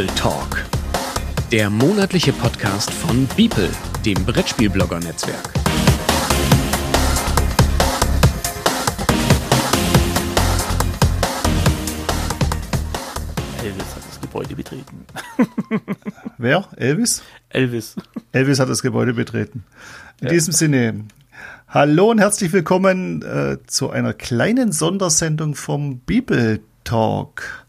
Beeple Talk. Der monatliche Podcast von Beeple, dem Brettspielblogger-Netzwerk. Elvis hat das Gebäude betreten. Wer? Elvis? Elvis. Elvis hat das Gebäude betreten. In ja. diesem Sinne, hallo und herzlich willkommen äh, zu einer kleinen Sondersendung vom Bibel Talk.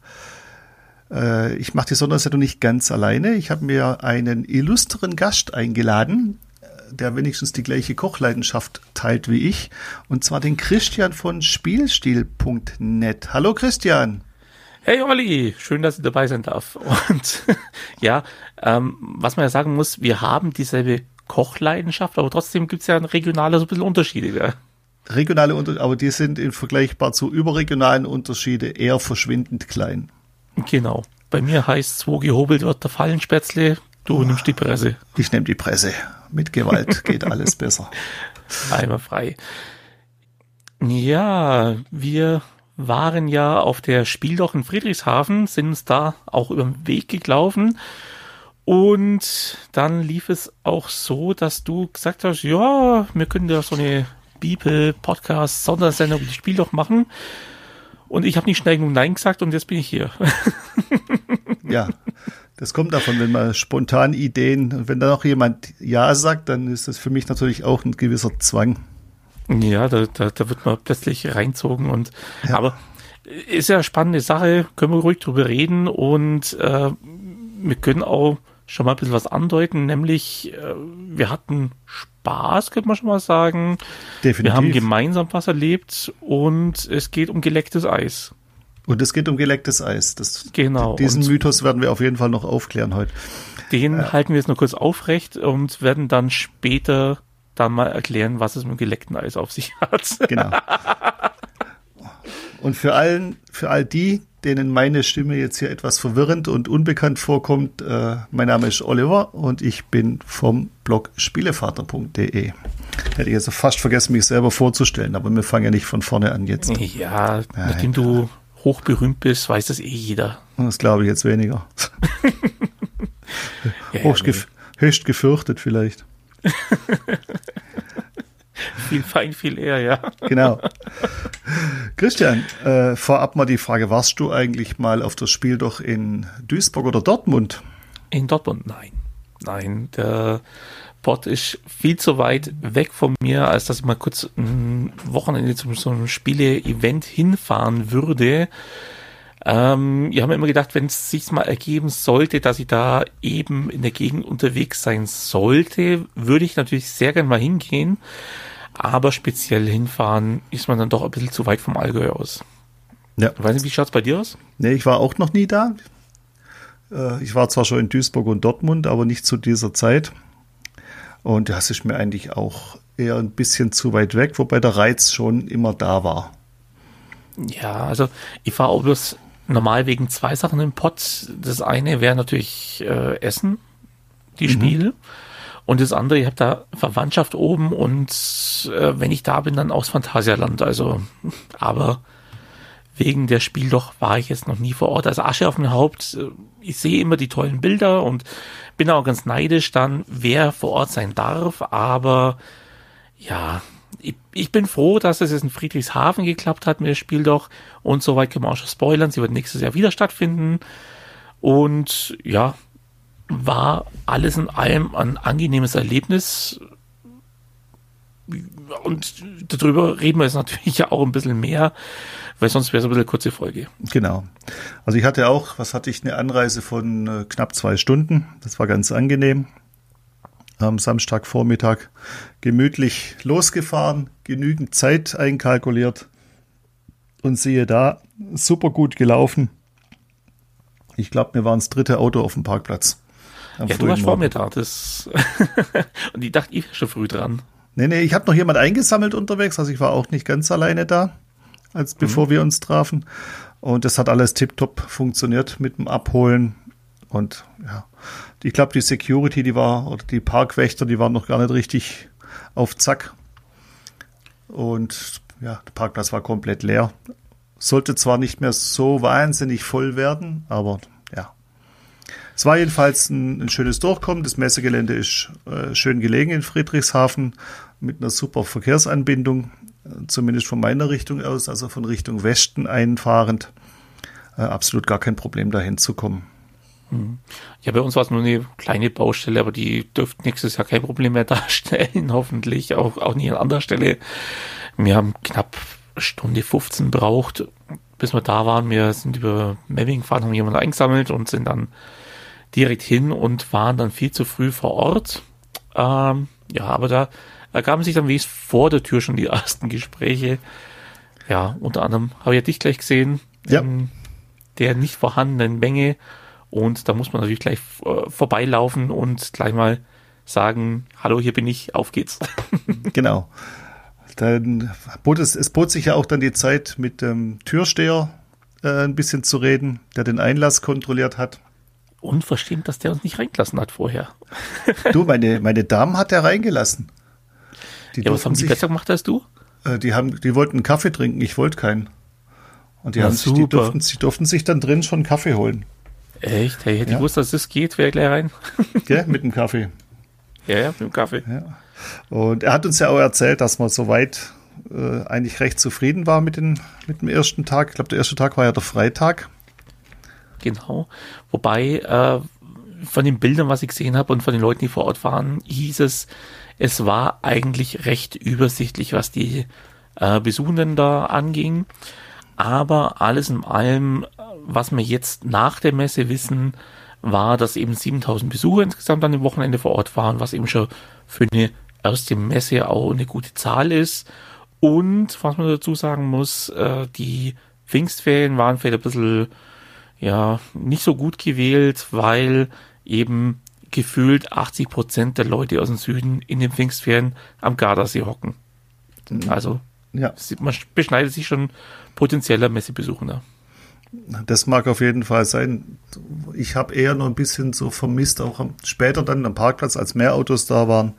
Äh, ich mache die Sondersendung nicht ganz alleine. Ich habe mir einen illustren Gast eingeladen, äh, der wenigstens die gleiche Kochleidenschaft teilt wie ich, und zwar den Christian von Spielstil.net. Hallo Christian. Hey Olli, schön, dass ich dabei sein darf. Und ja, ähm, was man ja sagen muss, wir haben dieselbe Kochleidenschaft, aber trotzdem gibt es ja regionale so ein bisschen Unterschiede. Gell? Regionale Unterschiede, aber die sind im vergleichbar zu überregionalen Unterschiede eher verschwindend klein. Genau. Bei mir heißt es, wo gehobelt wird, der Fallenspätzle, du nimmst die Presse. Ich nehme die Presse. Mit Gewalt geht alles besser. Einmal frei. Ja, wir waren ja auf der Spieldoch in Friedrichshafen, sind uns da auch über den Weg gelaufen. Und dann lief es auch so, dass du gesagt hast, ja, wir können ja so eine Bibel-Podcast-Sondersendung die Spieldoch machen. Und ich habe nicht schnell genug Nein gesagt und jetzt bin ich hier. ja, das kommt davon, wenn man spontan Ideen, wenn da noch jemand Ja sagt, dann ist das für mich natürlich auch ein gewisser Zwang. Ja, da, da, da wird man plötzlich reinzogen und ja. aber ist ja eine spannende Sache, können wir ruhig drüber reden und äh, wir können auch schon mal ein bisschen was andeuten, nämlich äh, wir hatten Spaß, könnte man schon mal sagen. Definitiv. Wir haben gemeinsam was erlebt und es geht um gelecktes Eis. Und es geht um gelecktes Eis. Das, genau. Diesen und Mythos werden wir auf jeden Fall noch aufklären heute. Den äh, halten wir jetzt noch kurz aufrecht und werden dann später dann mal erklären, was es mit geleckten Eis auf sich hat. Genau. Und für allen, für all die, denen meine Stimme jetzt hier etwas verwirrend und unbekannt vorkommt, äh, mein Name ist Oliver und ich bin vom Blog spielevater.de. Hätte ich also fast vergessen, mich selber vorzustellen, aber wir fangen ja nicht von vorne an jetzt. Ja, Nein. nachdem du hochberühmt bist, weiß das eh jeder. Das glaube ich jetzt weniger. ja, Hochst gef höchst gefürchtet vielleicht. viel fein, viel eher, ja. Genau. Christian, äh, vorab mal die Frage, warst du eigentlich mal auf das Spiel doch in Duisburg oder Dortmund? In Dortmund, nein. Nein, der Pott ist viel zu weit weg von mir, als dass ich mal kurz ein Wochenende zum so einem Spiele-Event hinfahren würde. Ähm, ich habe mir immer gedacht, wenn es sich mal ergeben sollte, dass ich da eben in der Gegend unterwegs sein sollte, würde ich natürlich sehr gern mal hingehen. Aber speziell hinfahren ist man dann doch ein bisschen zu weit vom Allgäu aus. Ja. Ich weiß nicht, wie schaut es bei dir aus? Nee, ich war auch noch nie da. Äh, ich war zwar schon in Duisburg und Dortmund, aber nicht zu dieser Zeit. Und das ist mir eigentlich auch eher ein bisschen zu weit weg, wobei der Reiz schon immer da war. Ja, also ich fahre auch bloß normal wegen zwei Sachen im Pott. Das eine wäre natürlich äh, Essen, die mhm. Spiele. Und das andere, ich habe da Verwandtschaft oben und äh, wenn ich da bin, dann aus Phantasialand. Also, aber wegen der Spiel doch war ich jetzt noch nie vor Ort. Also Asche auf dem Haupt, äh, ich sehe immer die tollen Bilder und bin auch ganz neidisch dann, wer vor Ort sein darf. Aber ja, ich, ich bin froh, dass es jetzt in Friedrichshafen geklappt hat mit dem Spiel doch. Und soweit können wir auch schon spoilern. Sie wird nächstes Jahr wieder stattfinden. Und ja, war alles in allem ein angenehmes Erlebnis. Und darüber reden wir jetzt natürlich ja auch ein bisschen mehr, weil sonst wäre es ein bisschen kurze Folge. Genau. Also ich hatte auch, was hatte ich, eine Anreise von äh, knapp zwei Stunden. Das war ganz angenehm. Am Samstagvormittag gemütlich losgefahren, genügend Zeit einkalkuliert und siehe da, super gut gelaufen. Ich glaube, mir war das dritte Auto auf dem Parkplatz. Ja, du warst vor mir da. Das und ich dachte, ich wäre schon früh dran. Nee, nee, ich habe noch jemand eingesammelt unterwegs, also ich war auch nicht ganz alleine da, als bevor mhm. wir uns trafen. Und das hat alles tiptop funktioniert mit dem Abholen. Und ja, ich glaube, die Security, die war, oder die Parkwächter, die waren noch gar nicht richtig auf Zack. Und ja, der Parkplatz war komplett leer. Sollte zwar nicht mehr so wahnsinnig voll werden, aber Es war jedenfalls ein, ein schönes Durchkommen. Das Messegelände ist äh, schön gelegen in Friedrichshafen mit einer super Verkehrsanbindung, äh, zumindest von meiner Richtung aus, also von Richtung Westen einfahrend. Äh, absolut gar kein Problem, dahin zu kommen. Ja, bei uns war es nur eine kleine Baustelle, aber die dürfte nächstes Jahr kein Problem mehr darstellen, hoffentlich. Auch, auch nie an anderer Stelle. Wir haben knapp Stunde 15 braucht, bis wir da waren. Wir sind über Mapping gefahren, haben jemanden eingesammelt und sind dann direkt hin und waren dann viel zu früh vor Ort. Ähm, ja, aber da ergaben sich dann wie es vor der Tür schon die ersten Gespräche. Ja, unter anderem habe ich ja dich gleich gesehen. Ja. In der nicht vorhandenen Menge und da muss man natürlich gleich äh, vorbeilaufen und gleich mal sagen, hallo, hier bin ich, auf geht's. genau. Dann bot es, es bot sich ja auch dann die Zeit, mit dem Türsteher äh, ein bisschen zu reden, der den Einlass kontrolliert hat. Unverschämt, dass der uns nicht reingelassen hat vorher. du, meine, meine Damen hat er reingelassen. Die ja, was haben die sich, besser gemacht als du? Äh, die, haben, die wollten einen Kaffee trinken, ich wollte keinen. Und die, ja, haben sich, die, durften, die durften sich dann drin schon einen Kaffee holen. Echt? Hey, hätte ja. ich gewusst, dass es geht, wäre gleich rein. Gell, mit dem Kaffee. Ja, ja, mit dem Kaffee. Ja. Und er hat uns ja auch erzählt, dass man soweit äh, eigentlich recht zufrieden war mit, den, mit dem ersten Tag. Ich glaube, der erste Tag war ja der Freitag. Genau. Wobei äh, von den Bildern, was ich gesehen habe und von den Leuten, die vor Ort waren, hieß es, es war eigentlich recht übersichtlich, was die äh, Besuchenden da anging. Aber alles in allem, was wir jetzt nach der Messe wissen, war, dass eben 7000 Besucher insgesamt an dem Wochenende vor Ort waren, was eben schon für eine erste Messe auch eine gute Zahl ist. Und was man dazu sagen muss, äh, die Pfingstferien waren vielleicht ein bisschen, ja, nicht so gut gewählt, weil eben gefühlt 80 Prozent der Leute aus dem Süden in den Pfingstferien am Gardasee hocken. Also, ja. man beschneidet sich schon potenzieller Messebesucher. Das mag auf jeden Fall sein. Ich habe eher noch ein bisschen so vermisst, auch später dann am Parkplatz, als mehr Autos da waren,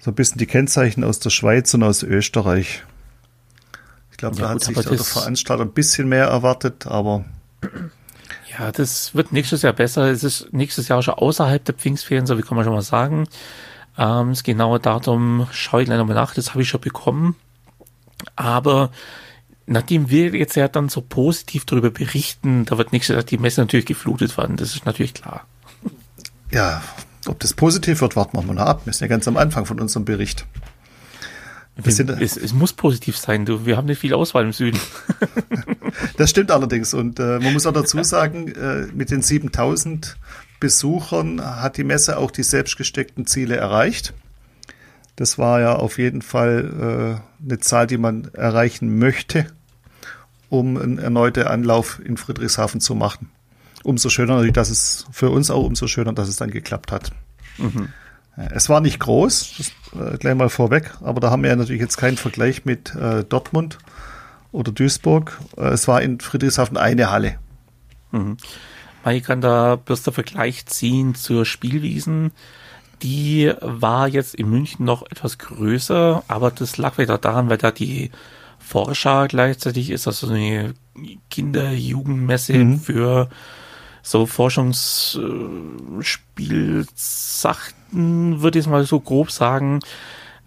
so ein bisschen die Kennzeichen aus der Schweiz und aus Österreich. Ich glaube, ja, da hat sich der Veranstalter ein bisschen mehr erwartet, aber. Ja, das wird nächstes Jahr besser. Es ist nächstes Jahr schon außerhalb der Pfingstferien, so wie kann man schon mal sagen. Ähm, das genaue Datum schaue ich gleich nochmal nach, das habe ich schon bekommen. Aber nachdem wir jetzt ja dann so positiv darüber berichten, da wird nächstes Jahr die Messe natürlich geflutet werden. Das ist natürlich klar. Ja, ob das positiv wird, warten wir mal ab. Wir sind ja ganz am Anfang von unserem Bericht. Es, es, muss positiv sein. Du, wir haben nicht viel Auswahl im Süden. das stimmt allerdings. Und äh, man muss auch dazu sagen, äh, mit den 7000 Besuchern hat die Messe auch die selbstgesteckten Ziele erreicht. Das war ja auf jeden Fall äh, eine Zahl, die man erreichen möchte, um einen erneuten Anlauf in Friedrichshafen zu machen. Umso schöner natürlich, dass es für uns auch umso schöner, dass es dann geklappt hat. Mhm. Es war nicht groß, das, äh, gleich mal vorweg, aber da haben wir ja natürlich jetzt keinen Vergleich mit äh, Dortmund oder Duisburg. Äh, es war in Friedrichshafen eine Halle. Mhm. Ich kann da bloß der Vergleich ziehen zur Spielwiesen. Die war jetzt in München noch etwas größer, aber das lag wieder daran, weil da die Forscher gleichzeitig ist, also eine Kinder-Jugendmesse mhm. für so Forschungsspielsachen, würde ich mal so grob sagen.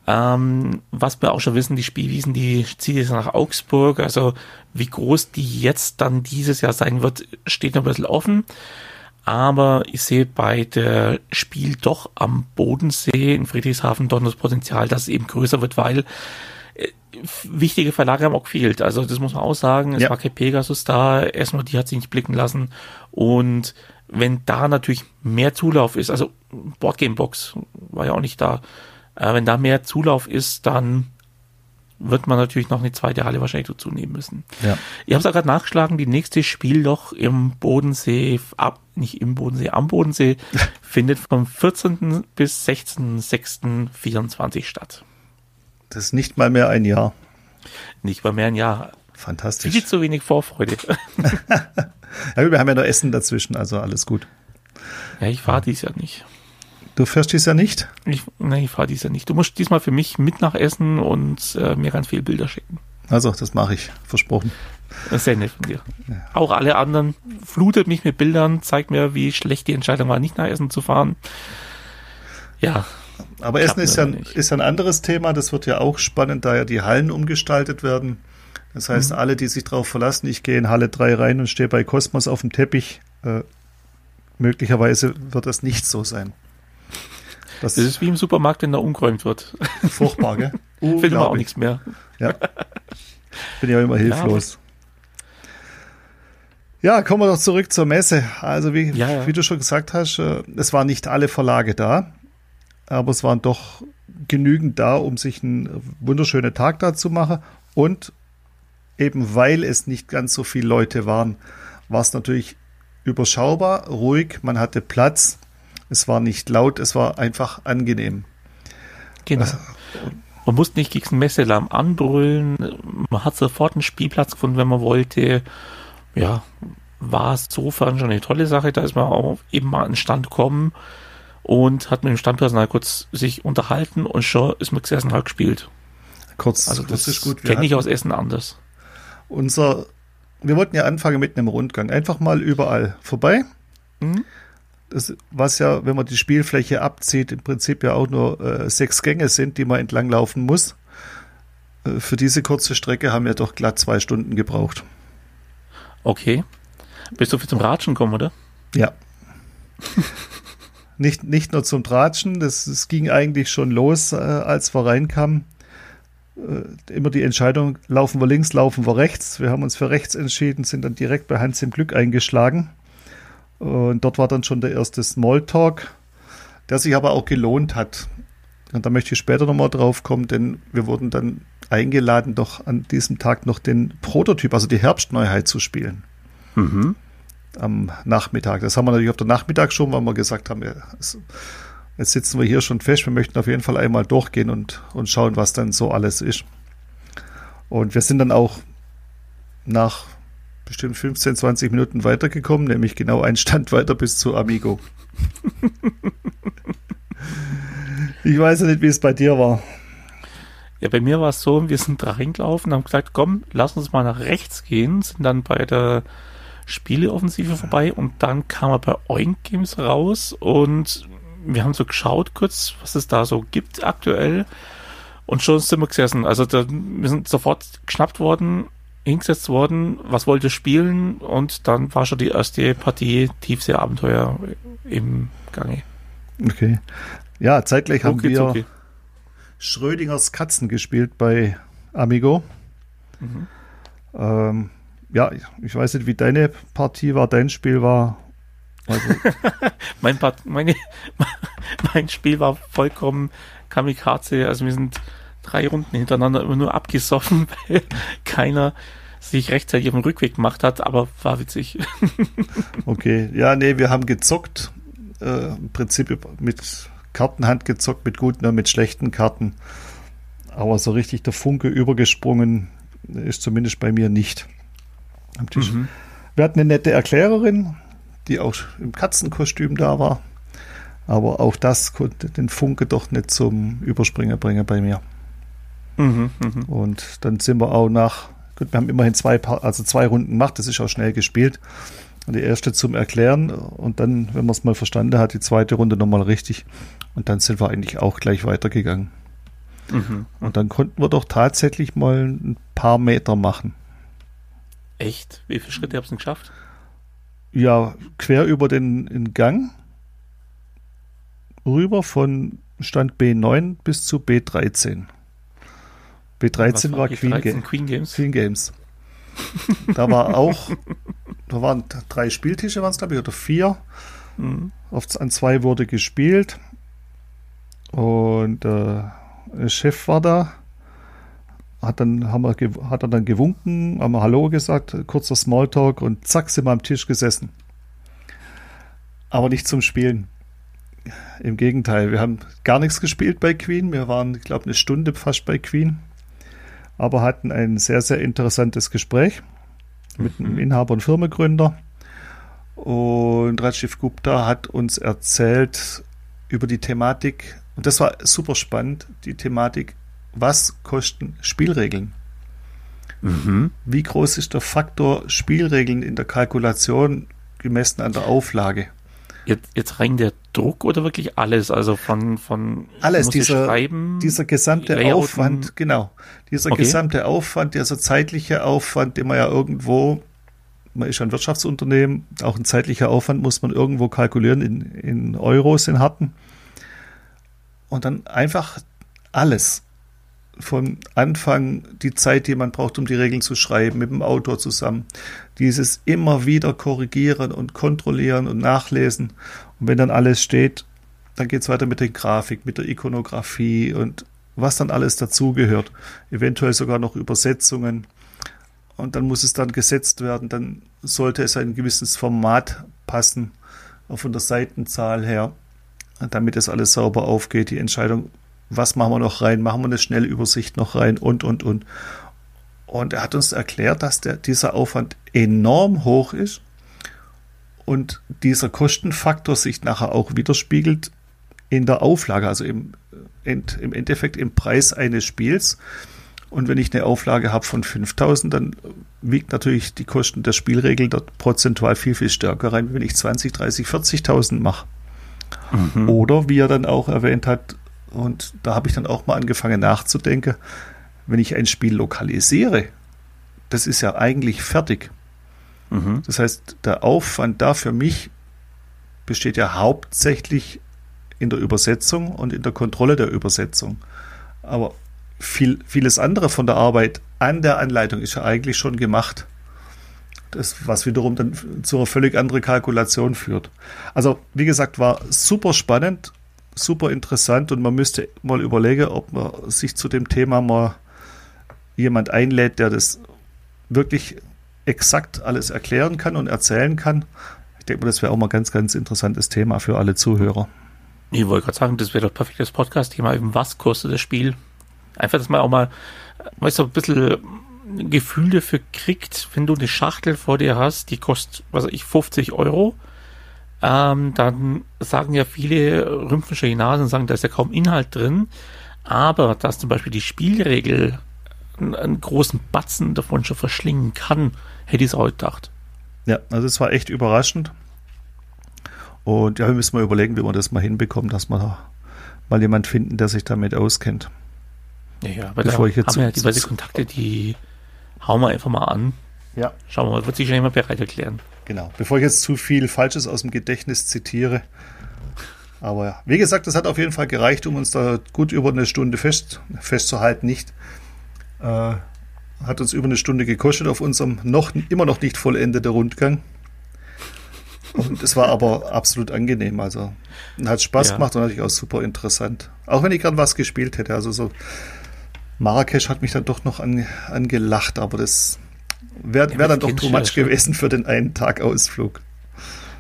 Ähm, was wir auch schon wissen, die Spielwiesen, die zieht jetzt nach Augsburg. Also wie groß die jetzt dann dieses Jahr sein wird, steht noch ein bisschen offen aber ich sehe bei der Spiel doch am Bodensee in Friedrichshafen doch das Potenzial, dass es eben größer wird, weil äh, wichtige Verlage haben auch gefehlt. Also das muss man auch sagen. Es ja. war kein Pegasus da. Erstmal, die hat sich nicht blicken lassen. Und wenn da natürlich mehr Zulauf ist, also Boardgamebox war ja auch nicht da. Äh, wenn da mehr Zulauf ist, dann wird man natürlich noch eine zweite Halle wahrscheinlich dazu nehmen müssen. Ja. Ich habe es gerade nachgeschlagen, die nächste Spielloch im Bodensee, ab, nicht im Bodensee, am Bodensee, findet vom 14. bis 16.06.24 statt. Das ist nicht mal mehr ein Jahr. Nicht mal mehr ein Jahr. Fantastisch. Viel zu wenig Vorfreude. ja, wir haben ja noch Essen dazwischen, also alles gut. Ja, ich fahre dies ja nicht. Du fährst dies ja nicht? Ich, nein, ich fahre dies ja nicht. Du musst diesmal für mich mit nach Essen und äh, mir ganz viele Bilder schicken. Also, das mache ich, versprochen. Sehr nett von dir. Ja. Auch alle anderen flutet mich mit Bildern, zeigt mir, wie schlecht die Entscheidung war, nicht nach Essen zu fahren. Ja. Aber Essen ist ja, ist ja ein anderes Thema. Das wird ja auch spannend, da ja die Hallen umgestaltet werden. Das heißt, mhm. alle, die sich darauf verlassen, ich gehe in Halle 3 rein und stehe bei Kosmos auf dem Teppich, äh, möglicherweise wird das nicht so sein. Das, das, ist wie im Supermarkt, wenn da umgeräumt wird. Furchtbar, gell? Findet man auch nichts mehr. Ja. Bin ja immer hilflos. Ja, ja, kommen wir doch zurück zur Messe. Also wie, ja, ja. wie du schon gesagt hast, äh, es waren nicht alle Verlage da, aber es waren doch genügend da, um sich einen wunderschönen Tag da zu machen. Und eben weil es nicht ganz so viele Leute waren, war es natürlich überschaubar, ruhig, man hatte Platz, es war nicht laut, es war einfach angenehm. Genau. Also, man musste nicht gegen den Messealarm anbrüllen, man hat sofort einen Spielplatz gefunden, wenn man wollte. Ja, war es sofern schon eine tolle Sache, da ist man auch eben mal an den Stand gekommen und hat mit dem Standpersonal kurz sich unterhalten und schon ist man gesessen halt gespielt. Kurz, also das, das ist gut. Kenne ich aus Essen anders. Unser, wir wollten ja anfangen mit einem Rundgang. Einfach mal überall vorbei. Mhm. Das, was ja, wenn man die Spielfläche abzieht, im Prinzip ja auch nur äh, sechs Gänge sind, die man entlang laufen muss. Äh, für diese kurze Strecke haben wir doch glatt zwei Stunden gebraucht. Okay. Bist du für zum Ratschen gekommen, oder? Ja. nicht, nicht nur zum Tratschen, das, das ging eigentlich schon los, äh, als wir reinkamen. Äh, immer die Entscheidung, laufen wir links, laufen wir rechts. Wir haben uns für rechts entschieden, sind dann direkt bei Hans im Glück eingeschlagen. Und dort war dann schon der erste Smalltalk, der sich aber auch gelohnt hat. Und da möchte ich später nochmal drauf kommen, denn wir wurden dann eingeladen, doch an diesem Tag noch den Prototyp, also die Herbstneuheit zu spielen. Mhm. Am Nachmittag. Das haben wir natürlich auf der Nachmittag schon, weil wir gesagt haben, ja, jetzt sitzen wir hier schon fest, wir möchten auf jeden Fall einmal durchgehen und, und schauen, was dann so alles ist. Und wir sind dann auch nach bestimmt 15, 20 Minuten weitergekommen, nämlich genau einen Stand weiter bis zu Amigo. ich weiß ja nicht, wie es bei dir war. Ja, bei mir war es so, wir sind reingelaufen, haben gesagt, komm, lass uns mal nach rechts gehen, sind dann bei der Spieleoffensive vorbei und dann kam er bei Oink Games raus und wir haben so geschaut kurz, was es da so gibt aktuell und schon sind wir gesessen. Also da, wir sind sofort geschnappt worden, hingesetzt worden, was wollte spielen und dann war schon die erste Partie Tiefsee-Abenteuer im Gange. Okay. Ja, zeitgleich haben okay, wir okay. Schrödingers Katzen gespielt bei Amigo. Mhm. Ähm, ja, ich weiß nicht, wie deine Partie war, dein Spiel war. Also mein, Part, meine, mein Spiel war vollkommen Kamikaze. Also wir sind drei Runden hintereinander immer nur abgesoffen, weil keiner sich rechtzeitig auf den Rückweg gemacht hat, aber war witzig. okay, ja, nee, wir haben gezockt. Äh, Im Prinzip mit Kartenhand gezockt, mit guten und mit schlechten Karten. Aber so richtig der Funke übergesprungen ist zumindest bei mir nicht am Tisch. Mhm. Wir hatten eine nette Erklärerin, die auch im Katzenkostüm da war. Aber auch das konnte den Funke doch nicht zum Überspringer bringen bei mir. Mhm, mh. Und dann sind wir auch nach, gut, wir haben immerhin zwei, also zwei Runden gemacht, das ist auch schnell gespielt. Und die erste zum Erklären und dann, wenn man es mal verstanden hat, die zweite Runde nochmal richtig. Und dann sind wir eigentlich auch gleich weitergegangen. Mhm. Und dann konnten wir doch tatsächlich mal ein paar Meter machen. Echt? Wie viele Schritte habt ihr geschafft? Ja, quer über den, Gang rüber von Stand B9 bis zu B13. B13 war, war Queen, Ga Queen, Games. Queen Games. da war auch, da waren drei Spieltische, waren es glaube ich, oder vier. Mhm. Auf, an zwei wurde gespielt. Und äh, der Chef war da hat dann haben wir hat er dann gewunken, haben wir Hallo gesagt, kurzer Smalltalk und zack sind wir am Tisch gesessen. Aber nicht zum Spielen. Im Gegenteil, wir haben gar nichts gespielt bei Queen. Wir waren, ich glaube, eine Stunde fast bei Queen, aber hatten ein sehr, sehr interessantes Gespräch mit einem mhm. Inhaber und Firmengründer. Und Rajiv Gupta hat uns erzählt über die Thematik, und das war super spannend, die Thematik was kosten Spielregeln? Mhm. Wie groß ist der Faktor Spielregeln in der Kalkulation gemessen an der Auflage? Jetzt, jetzt rein der Druck oder wirklich alles? Also von, von alles, dieser, dieser gesamte Layouten. Aufwand, genau. Dieser okay. gesamte Aufwand, dieser zeitliche Aufwand, den man ja irgendwo, man ist ein Wirtschaftsunternehmen, auch ein zeitlicher Aufwand muss man irgendwo kalkulieren in, in Euros, in harten. Und dann einfach alles von Anfang die Zeit, die man braucht, um die Regeln zu schreiben, mit dem Autor zusammen. Dieses immer wieder korrigieren und kontrollieren und nachlesen. Und wenn dann alles steht, dann geht es weiter mit der Grafik, mit der Ikonografie und was dann alles dazugehört. Eventuell sogar noch Übersetzungen. Und dann muss es dann gesetzt werden. Dann sollte es ein gewisses Format passen, auch von der Seitenzahl her, damit es alles sauber aufgeht. Die Entscheidung was machen wir noch rein, machen wir eine Schnellübersicht noch rein und, und, und. Und er hat uns erklärt, dass der, dieser Aufwand enorm hoch ist und dieser Kostenfaktor sich nachher auch widerspiegelt in der Auflage, also im, im Endeffekt im Preis eines Spiels. Und wenn ich eine Auflage habe von 5000, dann wiegt natürlich die Kosten der Spielregel dort prozentual viel, viel stärker rein, wenn ich 20, 30, 40.000 mache. Mhm. Oder wie er dann auch erwähnt hat, und da habe ich dann auch mal angefangen nachzudenken, wenn ich ein Spiel lokalisiere, das ist ja eigentlich fertig. Mhm. Das heißt, der Aufwand da für mich besteht ja hauptsächlich in der Übersetzung und in der Kontrolle der Übersetzung. Aber viel, vieles andere von der Arbeit an der Anleitung ist ja eigentlich schon gemacht. Das, was wiederum dann zu einer völlig anderen Kalkulation führt. Also, wie gesagt, war super spannend super interessant und man müsste mal überlegen, ob man sich zu dem Thema mal jemand einlädt, der das wirklich exakt alles erklären kann und erzählen kann. Ich denke mal, das wäre auch mal ein ganz, ganz interessantes Thema für alle Zuhörer. Ich wollte gerade sagen, das wäre doch perfektes Podcast-Thema. Was kostet das Spiel? Einfach, dass man auch mal, weißt du, ein bisschen Gefühl dafür kriegt, wenn du eine Schachtel vor dir hast, die kostet, was weiß ich, 50 Euro ähm, dann sagen ja viele rümpfische Nasen, sagen, da ist ja kaum Inhalt drin, aber dass zum Beispiel die Spielregel einen, einen großen Batzen davon schon verschlingen kann, hätte ich es auch gedacht. Ja, also es war echt überraschend. Und ja, wir müssen mal überlegen, wie wir das mal hinbekommen, dass wir mal jemand finden, der sich damit auskennt. Ja, ja aber Bevor da ich jetzt haben wir ja diverse Kontakte, die hauen wir einfach mal an. Ja. Schauen wir mal, wird sich schon jemand bereit erklären. Genau. Bevor ich jetzt zu viel Falsches aus dem Gedächtnis zitiere. Aber ja, wie gesagt, das hat auf jeden Fall gereicht, um uns da gut über eine Stunde fest, festzuhalten. Nicht. Äh, hat uns über eine Stunde gekostet auf unserem noch immer noch nicht vollendeten Rundgang. Und es war aber absolut angenehm. Also hat Spaß ja. gemacht und natürlich auch super interessant. Auch wenn ich gerade was gespielt hätte. Also so Marrakesch hat mich dann doch noch an, angelacht, aber das Wäre wär dann doch too much ja gewesen für den einen Tag Ausflug.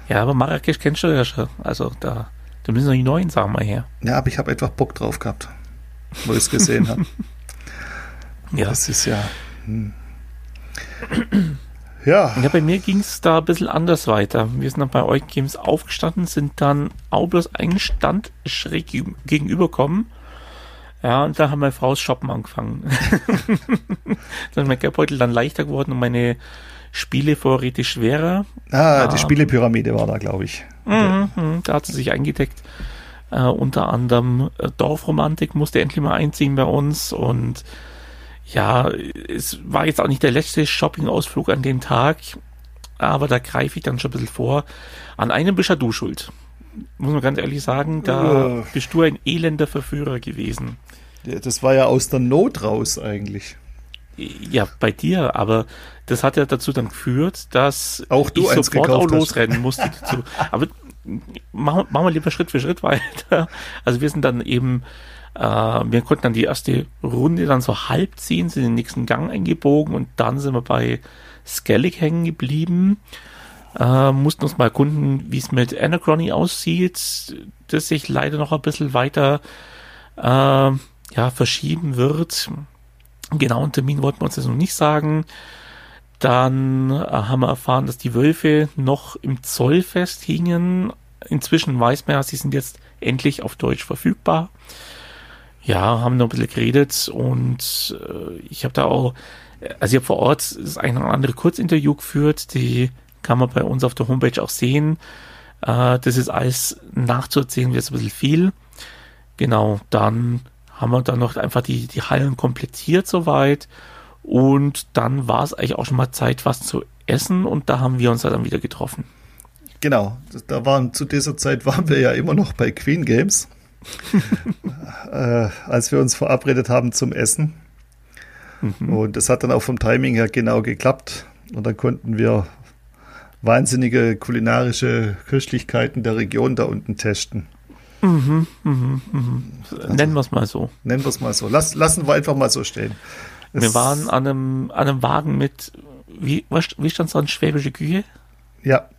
Ja, aber Marrakesch kennst du ja schon. Also da, da müssen wir die neuen Sachen mal her. Ja, aber ich habe einfach Bock drauf gehabt, wo ich es gesehen habe. ja. Das ist ja. Hm. Ja. ja. Bei mir ging es da ein bisschen anders weiter. Wir sind dann bei euch Games aufgestanden, sind dann auch bloß einen Stand schräg gegenüberkommen ja, und da haben meine Frau das Shoppen angefangen. dann ist mein Geldbeutel dann leichter geworden und meine Spielevorräte schwerer. Ah, die Spielepyramide war da, glaube ich. Mhm, mhm, da hat sie sich eingedeckt. Äh, unter anderem äh, Dorfromantik musste endlich mal einziehen bei uns und ja, es war jetzt auch nicht der letzte Shopping-Ausflug an dem Tag, aber da greife ich dann schon ein bisschen vor. An einem bist ja du schuld muss man ganz ehrlich sagen, da uh. bist du ein elender Verführer gewesen. Das war ja aus der Not raus eigentlich. Ja, bei dir, aber das hat ja dazu dann geführt, dass auch du ich sofort auch losrennen musste dazu. aber machen, machen wir lieber Schritt für Schritt weiter. Also wir sind dann eben, äh, wir konnten dann die erste Runde dann so halb ziehen, sind in den nächsten Gang eingebogen und dann sind wir bei Skellig hängen geblieben. Äh, mussten uns mal erkunden, wie es mit Anachrony aussieht, das sich leider noch ein bisschen weiter äh, ja, verschieben wird. Genau, einen Termin wollten wir uns jetzt noch nicht sagen. Dann äh, haben wir erfahren, dass die Wölfe noch im Zoll festhingen. Inzwischen weiß man ja, sie sind jetzt endlich auf Deutsch verfügbar. Ja, haben noch ein bisschen geredet und äh, ich habe da auch also ich habe vor Ort das eine oder andere Kurzinterview geführt, die kann man bei uns auf der Homepage auch sehen. Äh, das ist alles nachzuerzählen, wird ein bisschen viel. Genau, dann haben wir dann noch einfach die, die Hallen komplettiert soweit. Und dann war es eigentlich auch schon mal Zeit, was zu essen. Und da haben wir uns dann wieder getroffen. Genau, da waren zu dieser Zeit waren wir ja immer noch bei Queen Games, äh, als wir uns verabredet haben zum Essen. Mhm. Und das hat dann auch vom Timing her genau geklappt. Und dann konnten wir wahnsinnige kulinarische Köstlichkeiten der Region da unten testen. Mhm, mhm, mhm. Also, nennen wir es mal so. Nennen wir es mal so. Lass, lassen wir einfach mal so stehen. Es wir waren an einem, an einem Wagen mit, wie, wie stand es an, schwäbische Küche? Ja.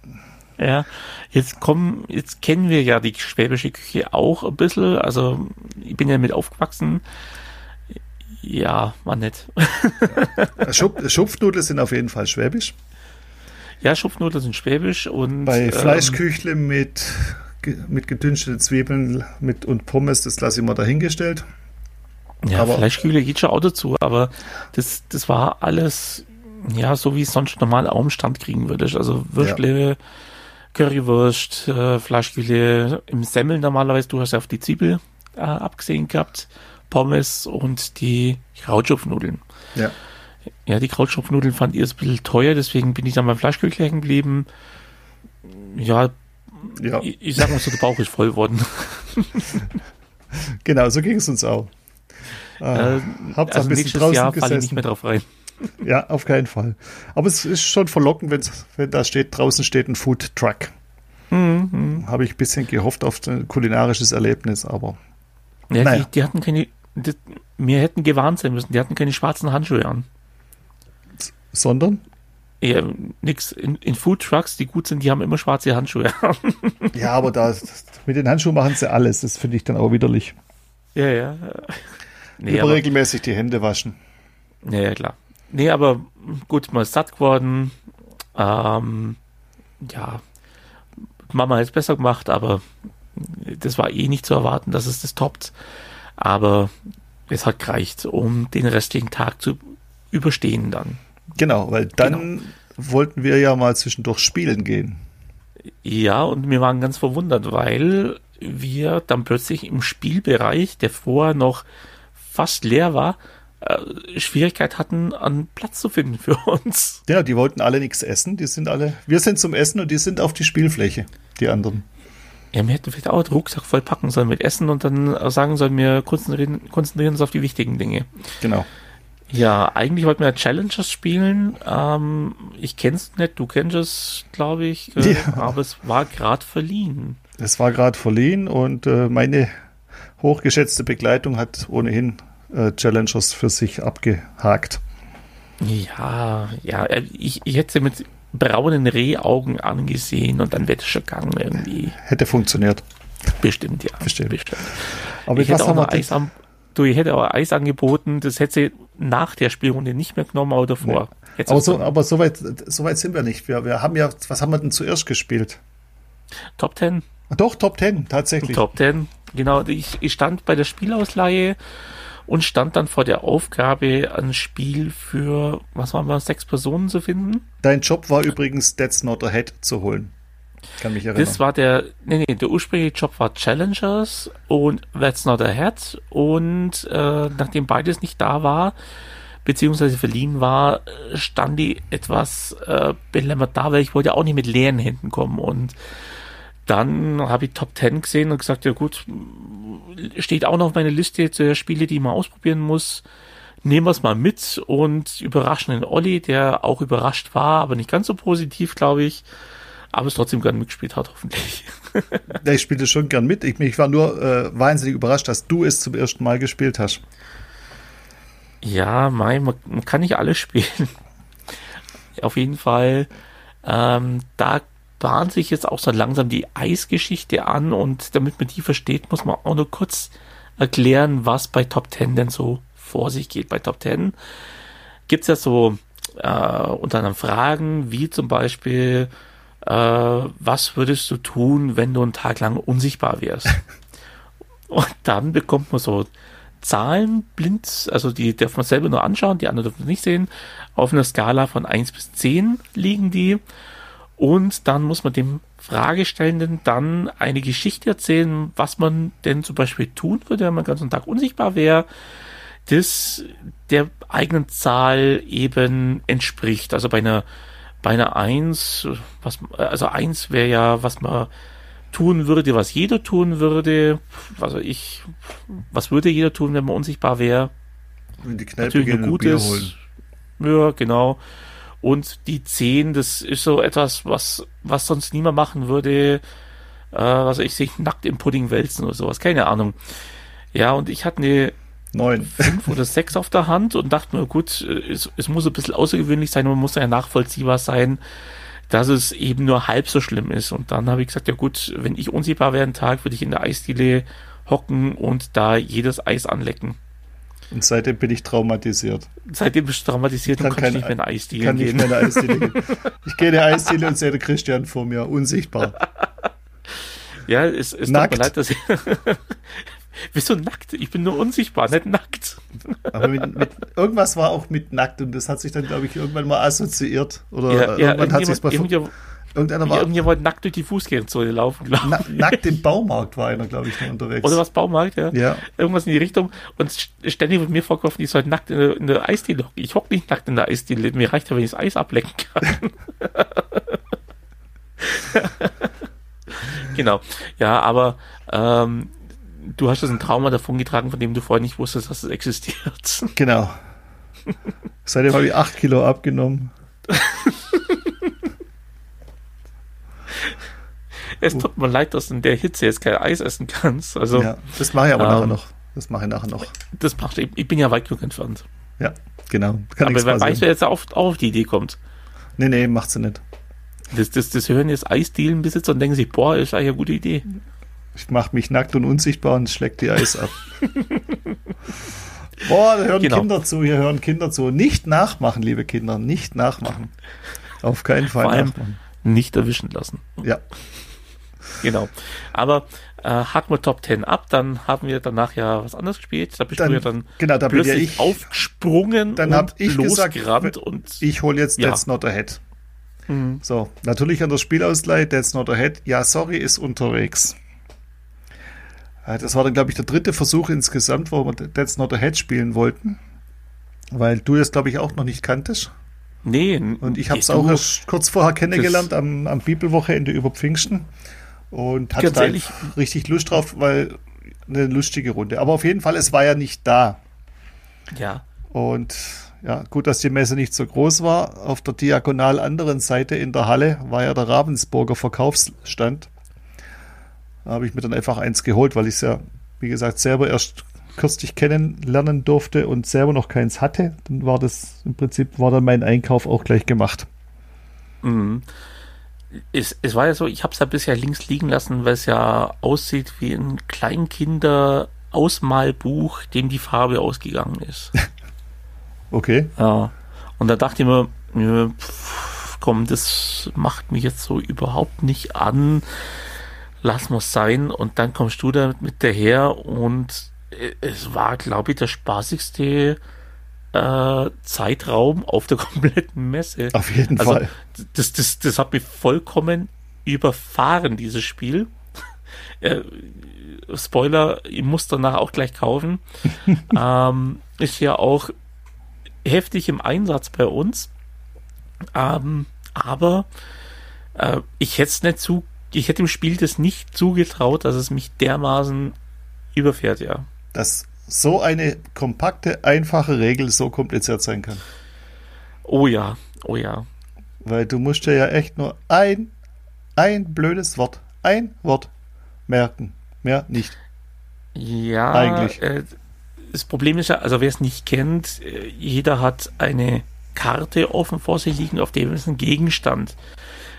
Ja, jetzt kommen, jetzt kennen wir ja die schwäbische Küche auch ein bisschen. Also ich bin ja mit aufgewachsen. Ja, war nett. Schupf, Schupfnudeln sind auf jeden Fall schwäbisch. Ja, Schupfnudeln sind schwäbisch und. Bei ähm, Fleischküchle mit, mit gedünsteten Zwiebeln mit, und Pommes, das lasse ich mal dahingestellt. Ja, aber, Fleischkühle geht schon auch dazu, aber das, das war alles, ja, so wie es sonst normal auch im Stand kriegen würdest. Also Würstle, ja. Currywurst, äh, Fleischkühle, im Semmel normalerweise, du hast ja auf die Zwiebel äh, abgesehen gehabt, Pommes und die Krautschupfnudeln. Ja. Ja, die Krautschopfnudeln fand ich ein bisschen teuer, deswegen bin ich dann beim Fleischküchler hängen geblieben. Ja, ja. Ich, ich sag mal so, der Bauch ist voll geworden. genau, so ging es uns auch. Äh, äh, Hauptsache also ein bisschen draußen Jahr falle ich nicht mehr drauf rein. Ja, auf keinen Fall. Aber es ist schon verlockend, wenn da steht, draußen steht ein Food Truck. Mhm. Habe ich ein bisschen gehofft auf ein kulinarisches Erlebnis, aber. Ja, naja. die, die hatten keine, die, wir hätten gewarnt sein müssen, die hatten keine schwarzen Handschuhe an. Sondern? Ja, nix. In, in Food Trucks, die gut sind, die haben immer schwarze Handschuhe. ja, aber da, mit den Handschuhen machen sie alles. Das finde ich dann auch widerlich. Ja, ja. Nee, Über aber, regelmäßig die Hände waschen. Ja, ja, klar. Nee, aber gut, mal satt geworden. Ähm, ja, Mama hat es besser gemacht, aber das war eh nicht zu erwarten, dass es das toppt. Aber es hat gereicht, um den restlichen Tag zu überstehen dann. Genau, weil dann genau. wollten wir ja mal zwischendurch spielen gehen. Ja, und wir waren ganz verwundert, weil wir dann plötzlich im Spielbereich, der vorher noch fast leer war, äh, Schwierigkeit hatten, einen Platz zu finden für uns. Ja, die wollten alle nichts essen. Die sind alle, wir sind zum Essen und die sind auf die Spielfläche, die anderen. Ja, wir hätten vielleicht auch den Rucksack voll packen sollen mit Essen und dann sagen sollen, wir konzentrieren, konzentrieren uns auf die wichtigen Dinge. Genau. Ja, eigentlich wollten wir Challengers spielen. Ähm, ich kenn's nicht, du kennst es, glaube ich, äh, ja. aber es war gerade verliehen. Es war gerade verliehen und äh, meine hochgeschätzte Begleitung hat ohnehin äh, Challengers für sich abgehakt. Ja, ja, äh, ich, ich hätte mit braunen Rehaugen angesehen und dann wäre es schon gegangen irgendwie. Hätte funktioniert. Bestimmt, ja. Bestimmt. Bestimmt. Aber ich hätte auch noch Eis am, du, ich hätte auch Eis angeboten, das hätte sie nach der Spielrunde nicht mehr genommen, aber davor. Nee. Aber, so, aber so, weit, so weit sind wir nicht. Wir, wir haben ja, was haben wir denn zuerst gespielt? Top Ten. Doch, Top Ten, tatsächlich. Top Ten, genau. Ich, ich stand bei der Spielausleihe und stand dann vor der Aufgabe, ein Spiel für, was waren wir, sechs Personen zu finden. Dein Job war übrigens That's Not a Head zu holen. Kann mich erinnern. Das war der, nee, nee, der ursprüngliche Job war Challengers und That's Not a Head und äh, nachdem beides nicht da war, beziehungsweise verliehen war, stand die etwas äh, belämmert da, weil ich wollte auch nicht mit leeren Händen kommen und dann habe ich Top 10 gesehen und gesagt, ja gut, steht auch noch auf meiner Liste der Spiele, die man ausprobieren muss. Nehmen wir es mal mit und überraschen den Olli, der auch überrascht war, aber nicht ganz so positiv, glaube ich, aber es trotzdem gern mitgespielt hat, hoffentlich. ja, ich spielte schon gern mit. Ich, ich war nur äh, wahnsinnig überrascht, dass du es zum ersten Mal gespielt hast. Ja, mein, man, man kann nicht alles spielen. Auf jeden Fall, ähm, da bahnt sich jetzt auch so langsam die Eisgeschichte an und damit man die versteht, muss man auch nur kurz erklären, was bei Top 10 denn so vor sich geht. Bei Top 10 gibt es ja so äh, unter anderem Fragen, wie zum Beispiel, äh, was würdest du tun, wenn du einen Tag lang unsichtbar wärst? und dann bekommt man so Zahlen blind, also die darf man selber nur anschauen, die anderen dürfen nicht sehen. Auf einer Skala von 1 bis 10 liegen die. Und dann muss man dem Fragestellenden dann eine Geschichte erzählen, was man denn zum Beispiel tun würde, wenn man den ganzen Tag unsichtbar wäre, das der eigenen Zahl eben entspricht. Also bei einer, bei einer 1, was, also 1 wäre ja, was man tun würde, was jeder tun würde. Also ich, was würde jeder tun, wenn man unsichtbar wäre? In die Kneipe Natürlich gehen Bier holen. Ja, genau. Und die 10, das ist so etwas, was, was sonst niemand machen würde. Äh, was ich sich nackt im Pudding wälzen oder sowas. Keine Ahnung. Ja, und ich hatte eine Neun. fünf oder sechs auf der Hand und dachte mir, gut, es, es muss ein bisschen außergewöhnlich sein, man muss ja nachvollziehbar sein, dass es eben nur halb so schlimm ist. Und dann habe ich gesagt, ja gut, wenn ich unsichtbar wäre einen Tag, würde ich in der Eisdiele hocken und da jedes Eis anlecken. Und seitdem bin ich traumatisiert. Seitdem bist du traumatisiert kann und kannst nicht mehr in eine Eisdiele kann gehen. Nicht mehr in eine Eisdiele gehen. Ich gehe in eine Eisdiele und sehe den Christian vor mir, unsichtbar. Ja, es, es tut mir leid, dass ich Wieso nackt? Ich bin nur unsichtbar, nicht nackt. Aber mit, mit, irgendwas war auch mit nackt und das hat sich dann, glaube ich, irgendwann mal assoziiert. Oder ja, irgendwann ja, hat sich mal Irgendeiner war. Irgendjemand wollte nackt durch die Fußgängerzone laufen, glaube ich. Na, nackt im Baumarkt war einer, glaube ich, noch unterwegs. Oder was Baumarkt, ja. ja. Irgendwas in die Richtung. Und ständig wird mir vorgeworfen, ich soll nackt in der, in der Eisdiele hocken. Ich hocke nicht nackt in der Eisdiele. Mir reicht ja, wenn ich das Eis ablecken kann. genau. Ja, aber ähm, du hast das ein Trauma davongetragen, von dem du vorher nicht wusstest, dass es existiert. Genau. Seitdem habe ich acht Kilo abgenommen. es tut mir leid, dass du in der Hitze jetzt kein Eis essen kannst. Also, ja, das mache ich aber ähm, nachher noch. Das mache ich nachher noch. Das macht, ich, ich bin ja weit genug entfernt. Ja, genau. Kann aber wer weiß, wer jetzt auf, auf die Idee kommt. Nee, nee, macht sie nicht. Das, das, das hören jetzt Eisdielenbesitzer und denken sich, boah, ist eigentlich eine gute Idee. Ich mache mich nackt und unsichtbar und schlägt die Eis ab. Boah, da hören genau. Kinder zu, hier hören Kinder zu. Nicht nachmachen, liebe Kinder, nicht nachmachen. Auf keinen Fall Vor allem nachmachen. Nicht erwischen lassen. Ja. Genau. Aber äh, haken wir Top 10 ab, dann haben wir danach ja was anderes gespielt. Da bist dann, du ja dann genau, da plötzlich bin ja ich, aufgesprungen dann habe ich gesagt, und ich hole jetzt ja. That's Not Ahead. Mhm. So, natürlich an der Spielausleihe, That's Not Ahead. Ja, sorry, ist unterwegs. Das war dann, glaube ich, der dritte Versuch insgesamt, wo wir That's Not a Head spielen wollten. Weil du es, glaube ich, auch noch nicht kanntest. Nee. Und ich habe es auch erst kurz vorher kennengelernt am, am Bibelwochenende über Pfingsten. Und hatte da richtig Lust drauf, weil eine lustige Runde. Aber auf jeden Fall, es war ja nicht da. Ja. Und ja, gut, dass die Messe nicht so groß war. Auf der diagonal anderen Seite in der Halle war ja der Ravensburger Verkaufsstand. Da habe ich mir dann einfach eins geholt, weil ich es ja, wie gesagt, selber erst kürzlich kennenlernen durfte und selber noch keins hatte. Dann war das im Prinzip, war dann mein Einkauf auch gleich gemacht. Mhm. Es, es war ja so, ich habe es ja bisher links liegen lassen, weil es ja aussieht wie ein Kleinkinder-Ausmalbuch, dem die Farbe ausgegangen ist. okay. Ja. Und da dachte ich mir, pff, komm, das macht mich jetzt so überhaupt nicht an lass mal sein und dann kommst du da mit daher und es war, glaube ich, der spaßigste äh, Zeitraum auf der kompletten Messe. Auf jeden also, Fall. Das, das, das hat mich vollkommen überfahren, dieses Spiel. äh, Spoiler, ich muss danach auch gleich kaufen. ähm, ist ja auch heftig im Einsatz bei uns. Ähm, aber äh, ich hätte es nicht zu ich hätte dem Spiel das nicht zugetraut, dass es mich dermaßen überfährt, ja. Dass so eine kompakte, einfache Regel so kompliziert sein kann. Oh ja, oh ja. Weil du musst dir ja echt nur ein, ein blödes Wort, ein Wort merken. Mehr nicht. Ja, eigentlich. Äh, das Problem ist ja, also wer es nicht kennt, äh, jeder hat eine Karte offen vor sich liegen, auf dem ist ein Gegenstand.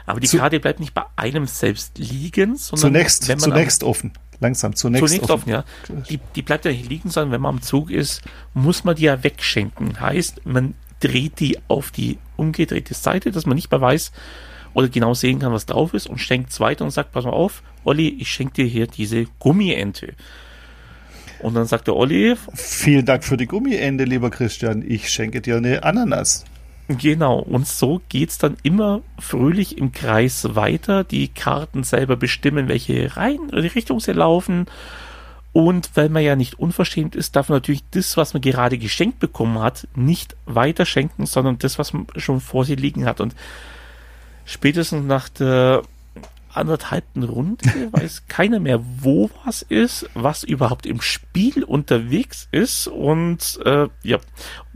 Aber die Zu, Karte bleibt nicht bei einem selbst liegen, sondern zunächst, wenn man zunächst am, offen. Langsam, zunächst, zunächst offen. offen. ja. Die, die bleibt ja nicht liegen, sondern wenn man am Zug ist, muss man die ja wegschenken. Heißt, man dreht die auf die umgedrehte Seite, dass man nicht mehr weiß oder genau sehen kann, was drauf ist und schenkt es weiter und sagt, pass mal auf, Olli, ich schenke dir hier diese Gummiente. Und dann sagt der Olli. Vielen Dank für die Gummiende, lieber Christian. Ich schenke dir eine Ananas. Genau, und so geht's dann immer fröhlich im Kreis weiter. Die Karten selber bestimmen, welche Reihen, die Richtung sie laufen. Und weil man ja nicht unverschämt ist, darf man natürlich das, was man gerade geschenkt bekommen hat, nicht weiter schenken, sondern das, was man schon vor sich liegen hat. Und spätestens nach der anderthalbten Runde weiß keiner mehr, wo was ist, was überhaupt im Spiel unterwegs ist und äh, ja,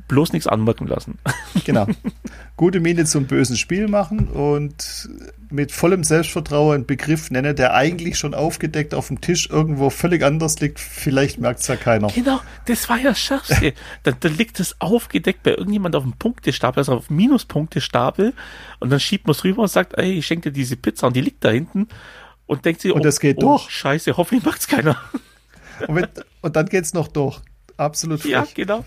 bloß nichts anmerken lassen. Genau. Gute Miene zum bösen Spiel machen und mit vollem Selbstvertrauen einen Begriff nennen, der eigentlich schon aufgedeckt auf dem Tisch irgendwo völlig anders liegt. Vielleicht merkt es ja keiner. Genau, das war ja das Schärfste. da, da liegt es aufgedeckt bei irgendjemand auf dem Punktestapel, also auf Minuspunktestapel und dann schiebt man es rüber und sagt, ey, ich schenke dir diese Pizza und die liegt da hinten und denkt sich, und oh, das geht oh, durch. scheiße, hoffentlich macht es keiner. Und, wenn, und dann geht's noch durch. Absolut frech. Ja, genau.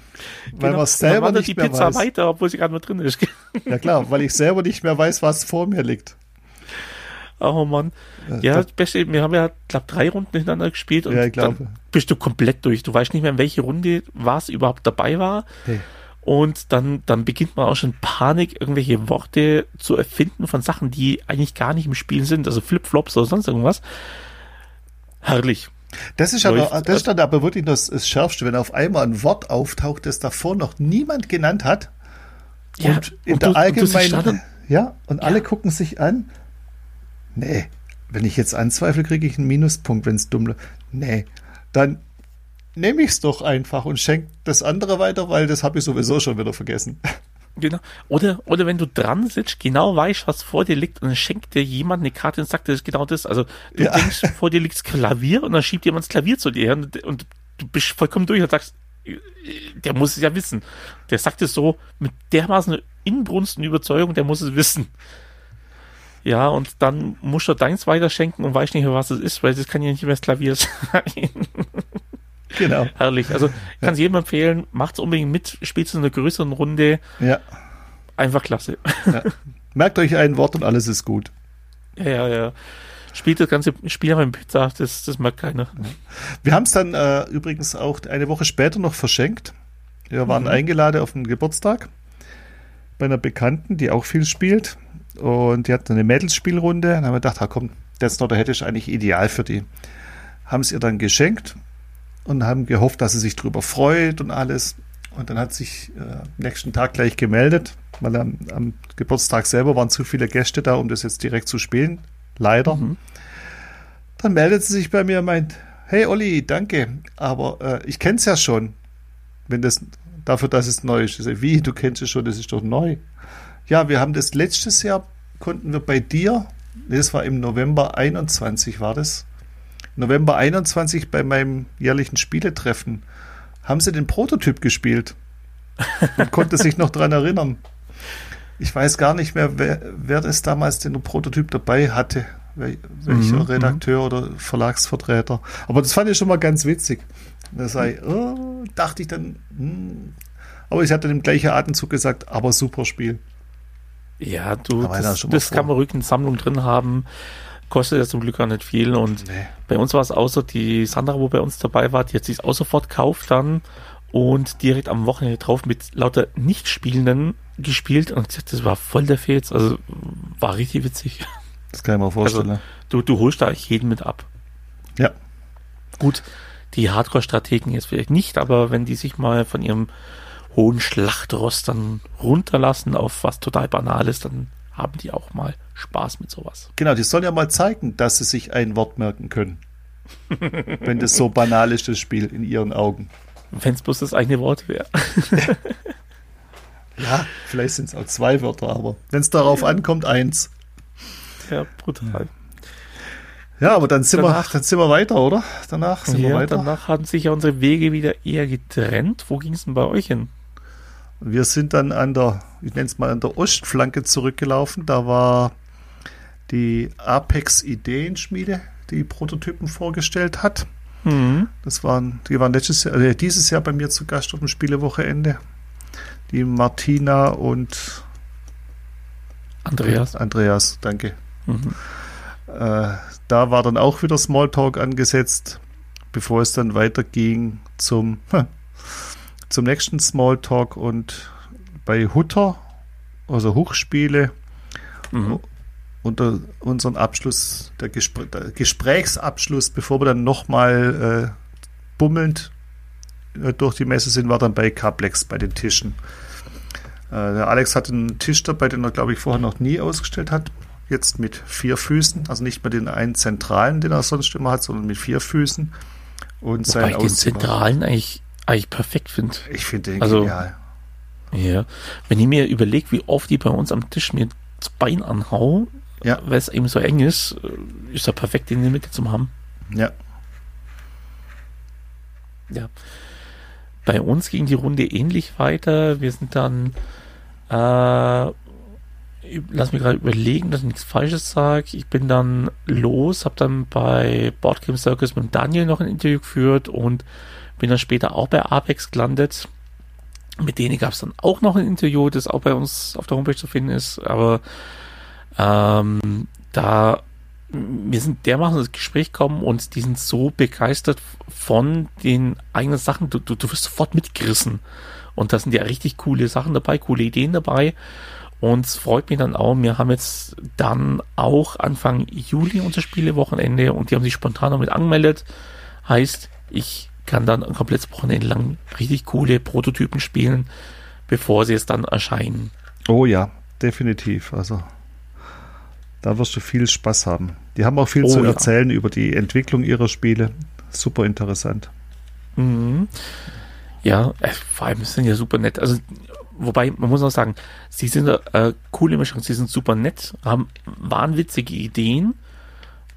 Weil genau. man selber nicht die mehr Pizza weiß. weiter, obwohl sie gerade mal drin ist. Ja klar, weil ich selber nicht mehr weiß, was vor mir liegt. Oh Mann. Ja, Beste, wir haben ja, glaube drei Runden hintereinander gespielt und Ja, dann bist du komplett durch. Du weißt nicht mehr, in welche Runde was überhaupt dabei war. Hey. Und dann, dann beginnt man auch schon Panik, irgendwelche Worte zu erfinden von Sachen, die eigentlich gar nicht im Spiel sind, also Flipflops oder sonst irgendwas. Herrlich. Das ist, Läuft. aber, das ist dann aber wirklich das, das Schärfste, wenn auf einmal ein Wort auftaucht, das davor noch niemand genannt hat. Ja, und in und der allgemeinen. Ja, und alle gucken sich an. Nee, wenn ich jetzt anzweifle, kriege ich einen Minuspunkt, wenn es dumm läuft. Nee, dann nehme ich es doch einfach und schenke das andere weiter, weil das habe ich sowieso schon wieder vergessen. Genau. Oder, oder wenn du dran sitzt, genau weißt, was vor dir liegt, und dann schenkt dir jemand eine Karte und sagt, das ist genau das. Also du Ja. denkst, vor dir liegt das Klavier und dann schiebt jemand das Klavier zu dir und, und du bist vollkommen durch und sagst, äh, der muss es ja wissen. Der sagt es so mit dermaßen Inbrunst und Überzeugung, der muss es wissen. Ja, und dann musst du deins weiterschenken und weißt nicht mehr, was es ist, weil das kann ja nicht mehr das Klavier sein. Genau. Herrlich. Also kann es jedem empfehlen, macht's unbedingt mit, spielt es in einer größeren Runde. Ja. Einfach klasse. ja. Merkt euch ein Wort und alles ist gut. Ja, ja, ja. Spielt das ganze Spiel mit Pizza, das, das mag keiner. Wir haben es dann äh, übrigens auch eine Woche später noch verschenkt. Wir waren Mhm. eingeladen auf einen Geburtstag bei einer Bekannten, die auch viel spielt. Und die hatten eine Mädelsspielrunde. Dann haben wir gedacht, ah, komm, Death Note hätte ich eigentlich ideal für die. Haben es ihr dann geschenkt und haben gehofft, dass sie sich drüber freut und alles. Und dann hat sich äh, am nächsten Tag gleich gemeldet, weil am, am Geburtstag selber waren zu viele Gäste da, um das jetzt direkt zu spielen. Leider. Mhm. Dann meldet sie sich bei mir und meint, hey Olli, danke, aber äh, ich kenne es ja schon. Wenn das dafür, dass es neu ist. Sag, Wie, du kennst es schon, das ist doch neu. Ja, wir haben das letztes Jahr, konnten wir bei dir, das war im November 21 war das, November 21 bei meinem jährlichen Spieletreffen, haben sie den Prototyp gespielt und konnte sich noch dran erinnern. Ich weiß gar nicht mehr, wer, wer das damals den Prototyp dabei hatte, wel, welcher Mhm, Redakteur oder Verlagsvertreter. Aber das fand ich schon mal ganz witzig. Da sei, oh, dachte ich dann, hm. aber ich hatte im gleichen Atemzug gesagt, aber super Spiel. Ja, du, ja das, das kann man ruhig in Sammlung drin haben. Kostet ja zum Glück gar nicht viel. Und Nee. bei uns war es so, die Sandra, wo bei uns dabei war, die hat sich auch sofort gekauft dann und direkt am Wochenende drauf mit lauter Nichtspielenden gespielt. Und hat- das war voll der Fets. Also war richtig witzig. Das kann ich mir vorstellen. Also, du, du holst da eigentlich jeden mit ab. ja. Gut, die Hardcore-Strategen jetzt vielleicht nicht, aber wenn die sich mal von ihrem hohen Schlachtrost dann runterlassen auf was total Banales, dann haben die auch mal Spaß mit sowas. Genau, die sollen ja mal zeigen, dass sie sich ein Wort merken können. Wenn das so banal ist, das Spiel in ihren Augen. Wenn es bloß das eine Wort wäre. Ja, vielleicht sind es auch zwei Wörter, aber wenn es darauf ankommt, eins. Ja, brutal. Ja, aber dann sind, wir, Danach- dann sind wir weiter, oder? Danach sind wir Ja, weiter. danach haben sich ja unsere Wege wieder eher getrennt. Wo ging es denn bei euch hin? Wir sind dann an der, ich nenne es mal an der Ostflanke zurückgelaufen. Da war die Apex Ideenschmiede, die Prototypen vorgestellt hat. Hm. Das waren, die waren letztes Jahr, äh, dieses Jahr bei mir zu Gast auf dem Spielewochenende. Die Martina und Andreas. Andreas, danke. Mhm. Äh, da war dann auch wieder Smalltalk angesetzt, bevor es dann weiterging zum, zum nächsten Smalltalk und bei Hutter, also Hochspiele, mhm. unter unseren Abschluss, der, Gespr der, Gesprächsabschluss, bevor wir dann nochmal äh, bummelnd äh, durch die Messe sind, war dann bei Caplex bei den Tischen. Äh, der Alex hat einen Tisch dabei, den er, glaube ich, vorher noch nie ausgestellt hat. Jetzt mit vier Füßen, also nicht mehr den einen zentralen, den er sonst immer hat, sondern mit vier Füßen. Und Wobei sein ich den zentralen eigentlich, eigentlich perfekt finde. Ich finde den also, genial. Ja, wenn ich mir überlege, wie oft die bei uns am Tisch mir das Bein anhauen, ja. weil es eben so eng ist, äh, ist er perfekt in der Mitte zum haben. Ja. Ja. Bei uns ging die Runde ähnlich weiter. Wir sind dann, äh, lass mich gerade überlegen, dass ich nichts Falsches sage. Ich bin dann los, habe dann bei Boardgame Circus mit Daniel noch ein Interview geführt und bin dann später auch bei Apex gelandet. Mit denen gab es dann auch noch ein Interview, das auch bei uns auf der Homepage zu finden ist. Aber ähm, da wir sind dermaßen ins Gespräch gekommen und die sind so begeistert von den eigenen Sachen. Du, du, du wirst sofort mitgerissen. Und da sind ja richtig coole Sachen dabei, coole Ideen dabei. Und es freut mich dann auch. Wir haben jetzt dann auch Anfang Juli unser Spielewochenende und die haben sich spontan damit angemeldet. Heißt, ich kann dann ein komplettes Wochenende lang richtig coole Prototypen spielen, bevor sie jetzt dann erscheinen. Oh ja, definitiv. Also da wirst du viel Spaß haben. Die haben auch viel oh, zu erzählen ja. über die Entwicklung ihrer Spiele. Super interessant. Mhm. Ja, äh, vor allem sind ja super nett. Also, wobei, man muss auch sagen, sie sind äh, coole Mischung, sie sind super nett, haben wahnwitzige Ideen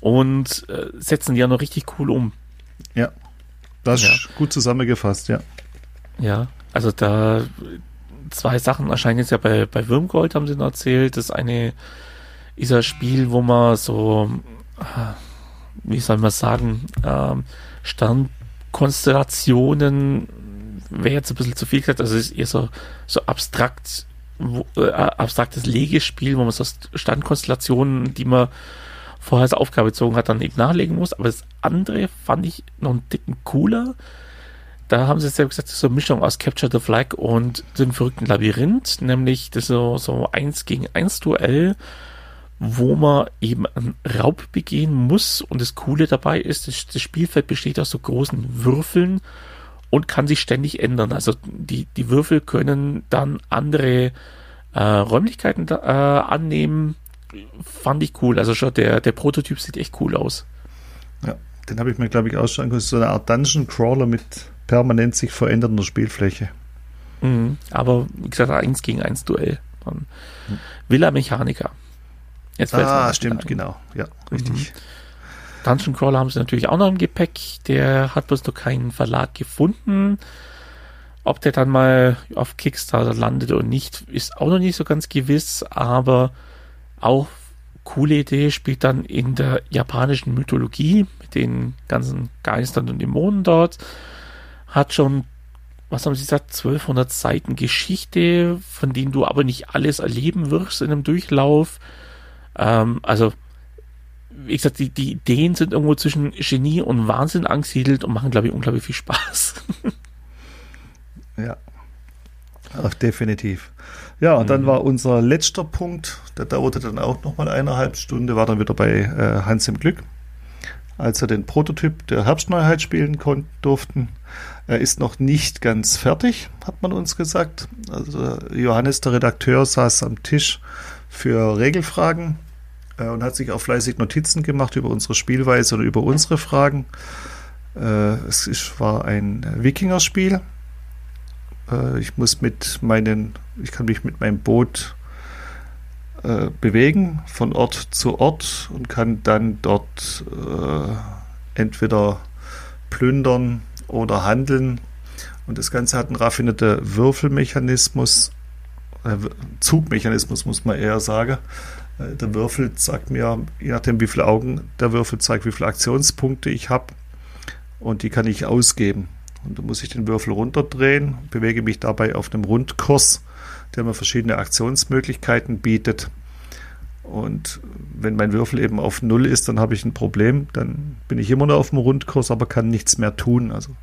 und äh, setzen die ja noch richtig cool um. Ja, das ja. ist gut zusammengefasst, ja. Ja, also da zwei Sachen erscheinen jetzt ja bei, bei Würmgold, haben sie noch erzählt. Das eine ist ein Spiel, wo man so, wie soll man sagen, ähm, Sternkonstellationen wäre jetzt ein bisschen zu viel gesagt, also es ist eher so, so abstrakt, wo, äh, abstraktes Legespiel, wo man so Standkonstellationen, die man vorher als Aufgabe gezogen hat, dann eben nachlegen muss. Aber das andere fand ich noch einen dicken cooler. Da haben sie selbst gesagt, das ist so eine Mischung aus Capture the Flag und dem verrückten Labyrinth, nämlich das so, so eins gegen eins Duell wo man eben einen Raub begehen muss. Und das Coole dabei ist, das, das Spielfeld besteht aus so großen Würfeln und kann sich ständig ändern. Also die, die Würfel können dann andere äh, Räumlichkeiten äh, annehmen. Fand ich cool. Also schon der, der Prototyp sieht echt cool aus. Ja, den habe ich mir, glaube ich, ausschauen können. So eine Art Dungeon Crawler mit permanent sich verändernder Spielfläche. Mhm, aber wie gesagt, eins gegen eins Duell. Dann mhm. Villa Mechanica. Jetzt ah, stimmt, genau. Ja, richtig. Mhm. Dungeon Crawler haben sie natürlich auch noch im Gepäck. Der hat bloß noch keinen Verlag gefunden. Ob der dann mal auf Kickstarter landet oder nicht, ist auch noch nicht so ganz gewiss, aber auch coole Idee, spielt dann in der japanischen Mythologie mit den ganzen Geistern und Dämonen dort. Hat schon, was haben sie gesagt, 1200 Seiten Geschichte, von denen du aber nicht alles erleben wirst in einem Durchlauf. Ähm, also, wie gesagt, die, die Ideen sind irgendwo zwischen Genie und Wahnsinn angesiedelt und machen, glaube ich, unglaublich viel Spaß. ja. Ach, definitiv. Ja, und mhm. dann war unser letzter Punkt, der dauerte dann auch nochmal eineinhalb Stunden, war dann wieder bei äh, Hans im Glück, als wir den Prototyp der Herbstneuheit spielen konnten, durften. Er ist noch nicht ganz fertig, hat man uns gesagt. Also Johannes, der Redakteur, saß am Tisch für Regelfragen äh, und hat sich auch fleißig Notizen gemacht über unsere Spielweise oder über unsere Fragen. Äh, es ist, war ein Wikingerspiel. Äh, ich muss mit meinen, ich kann mich mit meinem Boot äh, bewegen von Ort zu Ort und kann dann dort äh, entweder plündern oder handeln. Und das Ganze hat einen raffinierten Würfelmechanismus äh, Zugmechanismus, muss man eher sagen. Äh, der Würfel sagt mir, je nachdem wie viele Augen der Würfel zeigt, wie viele Aktionspunkte ich habe. Und die kann ich ausgeben. Und da muss ich den Würfel runterdrehen, bewege mich dabei auf einem Rundkurs, der mir verschiedene Aktionsmöglichkeiten bietet. Und wenn mein Würfel eben auf Null ist, dann habe ich ein Problem. Dann bin ich immer noch auf dem Rundkurs, aber kann nichts mehr tun. Also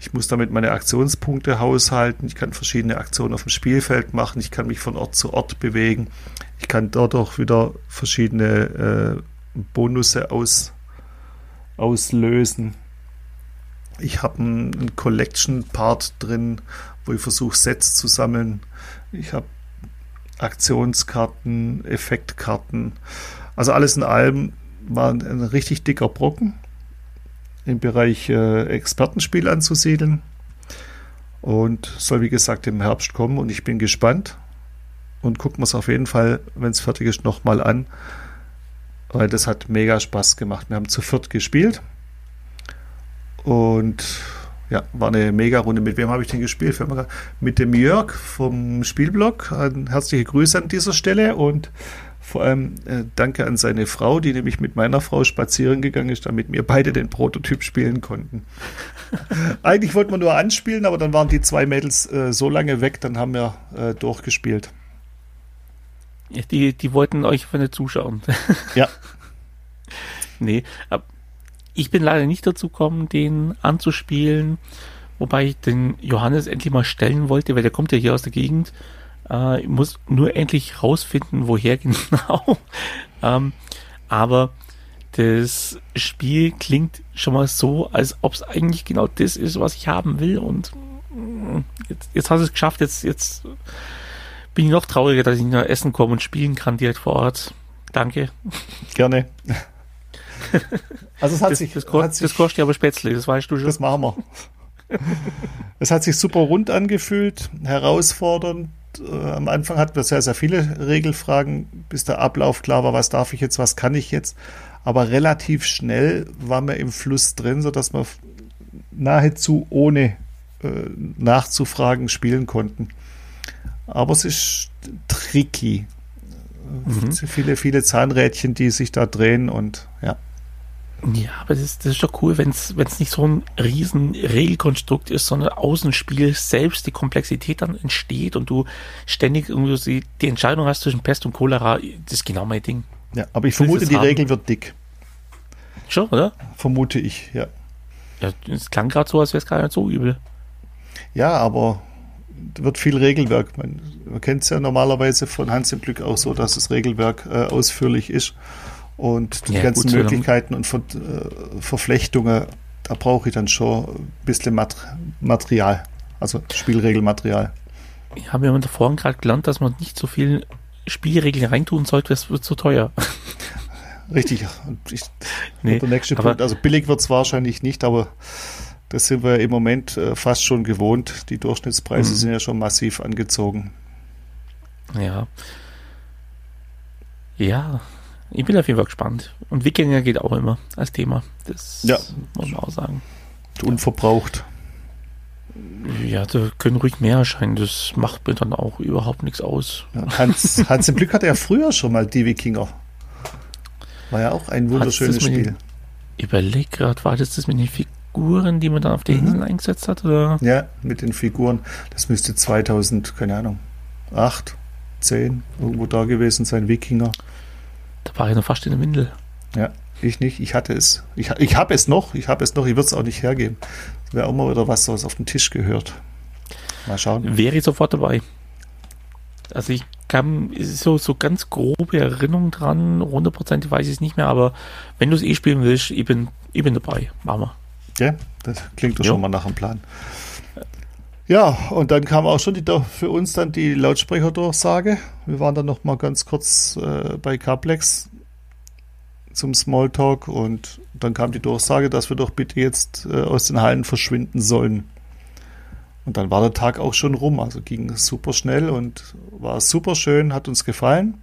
ich muss damit meine Aktionspunkte haushalten. Ich kann verschiedene Aktionen auf dem Spielfeld machen. Ich kann mich von Ort zu Ort bewegen. Ich kann dort auch wieder verschiedene äh, Bonusse aus, auslösen. Ich habe einen, Collection-Part drin, wo ich versuche, Sets zu sammeln. Ich habe Aktionskarten, Effektkarten. Also alles in allem war ein, richtig dicker Brocken im Bereich äh, Expertenspiel anzusiedeln und soll wie gesagt im Herbst kommen und ich bin gespannt und gucken wir es auf jeden Fall, wenn es fertig ist, nochmal an, weil das hat mega Spaß gemacht. Wir haben zu viert gespielt und ja, war eine mega Runde. Mit wem habe ich denn gespielt? Mit dem Jörg vom Spielblog. Herzliche Grüße an dieser Stelle und vor allem äh, danke an seine Frau, die nämlich mit meiner Frau spazieren gegangen ist, damit wir beide den Prototyp spielen konnten. Eigentlich wollten wir nur anspielen, aber dann waren die zwei Mädels äh, so lange weg, dann haben wir äh, durchgespielt. Die, die wollten euch für eine zuschauen. ja. Nee, aber ich bin leider nicht dazu gekommen, den anzuspielen, wobei ich den Johannes endlich mal stellen wollte, weil der kommt ja hier aus der Gegend. Äh, ich muss nur endlich rausfinden, woher genau. ähm, aber das Spiel klingt schon mal so, als ob es eigentlich genau das ist, was ich haben will. Und mm, jetzt, jetzt hast du es geschafft. Jetzt, jetzt bin ich noch trauriger, dass ich nach Essen komme und spielen kann direkt vor Ort. Danke. Gerne. Also es hat das, sich, das, hat sich, das kostet ja aber Spätzle, das weißt du schon. Das machen wir. es hat sich super rund angefühlt, herausfordernd. Äh, am Anfang hatten wir sehr, sehr viele Regelfragen, bis der Ablauf klar war, was darf ich jetzt, was kann ich jetzt. Aber relativ schnell waren wir im Fluss drin, sodass wir nahezu ohne äh, nachzufragen spielen konnten. Aber es ist tricky. Mhm. Viele, viele Zahnrädchen, die sich da drehen und ja. Ja, aber das ist, das ist doch cool, wenn es nicht so ein riesen Regelkonstrukt ist, sondern Außenspiel selbst die Komplexität dann entsteht und du ständig irgendwie die, die Entscheidung hast zwischen Pest und Cholera, das ist genau mein Ding. Ja, aber ich vermute, die haben. Regel wird dick. Schon, oder? Vermute ich, ja. Ja, es klang gerade so, als wäre es gar nicht so übel. Ja, aber wird viel Regelwerk. Man, man kennt es ja normalerweise von Hans im Glück auch so, dass das Regelwerk äh, ausführlich ist. Und die ja, ganzen gut, Möglichkeiten und Ver äh, Verflechtungen, da brauche ich dann schon ein bisschen Mat Material, also Spielregelmaterial. Ja, wir haben vorhin gerade gelernt, dass man nicht so viel Spielregeln reintun sollte, es wird zu teuer. Richtig. Und ich, nee, der nächste Punkt, also billig wird es wahrscheinlich nicht, aber das sind wir im Moment äh, fast schon gewohnt. Die Durchschnittspreise mhm. sind ja schon massiv angezogen. Ja. Ja, ich bin auf jeden Fall gespannt. Und Wikinger geht auch immer als Thema. Das ja. muss man auch sagen. Unverbraucht. Ja, da können ruhig mehr erscheinen. Das macht mir dann auch überhaupt nichts aus. Ja, Hans, Hans im Glück hatte ja früher schon mal die Wikinger. War ja auch ein wunderschönes Spiel. Ich überleg gerade, war das das mit den Figuren, die man dann auf der mhm. Insel eingesetzt hat? Oder? Ja, mit den Figuren. Das müsste 2000, keine Ahnung, 8, 10, irgendwo da gewesen sein, Wikinger. Da war ich noch fast in der Windel. Ja, ich nicht. Ich hatte es. Ich, ich habe es noch. Ich habe es noch. Ich würde es auch nicht hergeben. Wäre auch mal wieder was, was auf den Tisch gehört. Mal schauen. Wäre ich sofort dabei. Also ich kann so, so ganz grobe Erinnerungen dran. Hundertprozentig weiß ich es nicht mehr, aber wenn du es eh spielen willst, ich bin, ich bin dabei. Machen wir. Ja, das klingt doch jo. schon mal nach einem Plan. Ja, und dann kam auch schon die, für uns dann die Lautsprecherdurchsage. Wir waren dann noch mal ganz kurz äh, bei Caplex zum Smalltalk und dann kam die Durchsage, dass wir doch bitte jetzt äh, aus den Hallen verschwinden sollen. Und dann war der Tag auch schon rum, also ging super schnell und war super schön, hat uns gefallen.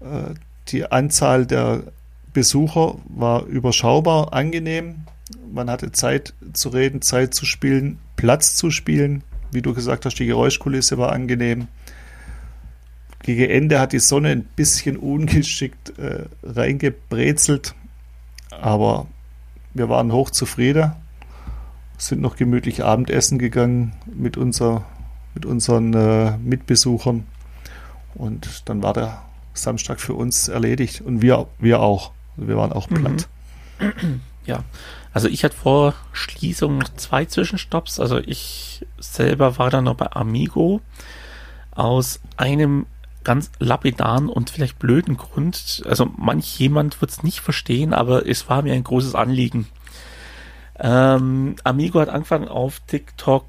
Äh, die Anzahl der Besucher war überschaubar, angenehm. Man hatte Zeit zu reden, Zeit zu spielen, Platz zu spielen. Wie du gesagt hast, die Geräuschkulisse war angenehm. Gegen Ende hat die Sonne ein bisschen ungeschickt äh, reingebrezelt, aber wir waren hochzufrieden, sind noch gemütlich Abendessen gegangen mit, unser, mit unseren äh, Mitbesuchern und dann war der Samstag für uns erledigt und wir, wir auch. Wir waren auch platt. Mhm. Ja, also ich hatte vor Schließung noch zwei Zwischenstopps. Also ich selber war dann noch bei Amigo aus einem ganz lapidaren und vielleicht blöden Grund. Also manch jemand wird es nicht verstehen, aber es war mir ein großes Anliegen. Ähm, Amigo hat angefangen auf TikTok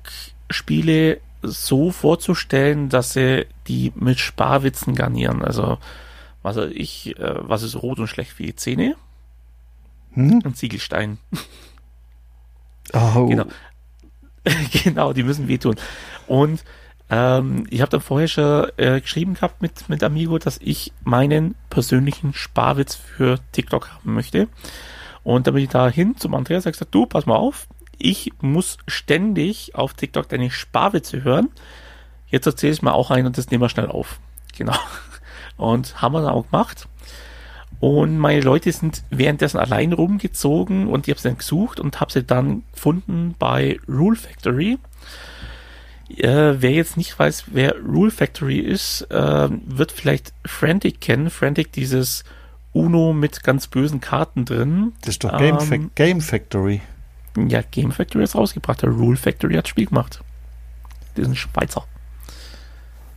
Spiele so vorzustellen, dass sie die mit Sparwitzen garnieren. Also was ich, äh, was ist rot und schlecht für die Zähne? Hm? Und Ziegelstein. Oh. Genau. genau, die müssen wehtun. Und ähm, ich habe dann vorher schon äh, geschrieben gehabt mit, mit Amigo, dass ich meinen persönlichen Sparwitz für TikTok haben möchte. Und dann bin ich da hin zum Andreas und gesagt, du, pass mal auf, ich muss ständig auf TikTok deine Sparwitze hören. Jetzt erzähle ich mal auch einen und das nehmen wir schnell auf. Genau. Und haben wir dann auch gemacht. Und meine Leute sind währenddessen allein rumgezogen und ich habe sie dann gesucht und habe sie dann gefunden bei Rule Factory. Äh, wer jetzt nicht weiß, wer Rule Factory ist, äh, wird vielleicht Frantic kennen. Frantic, dieses Uno mit ganz bösen Karten drin. Das ist doch Game, ähm, Game Factory. Ja, Game Factory ist rausgebracht. Der Rule Factory hat Spiel gemacht. Die sind Schweizer.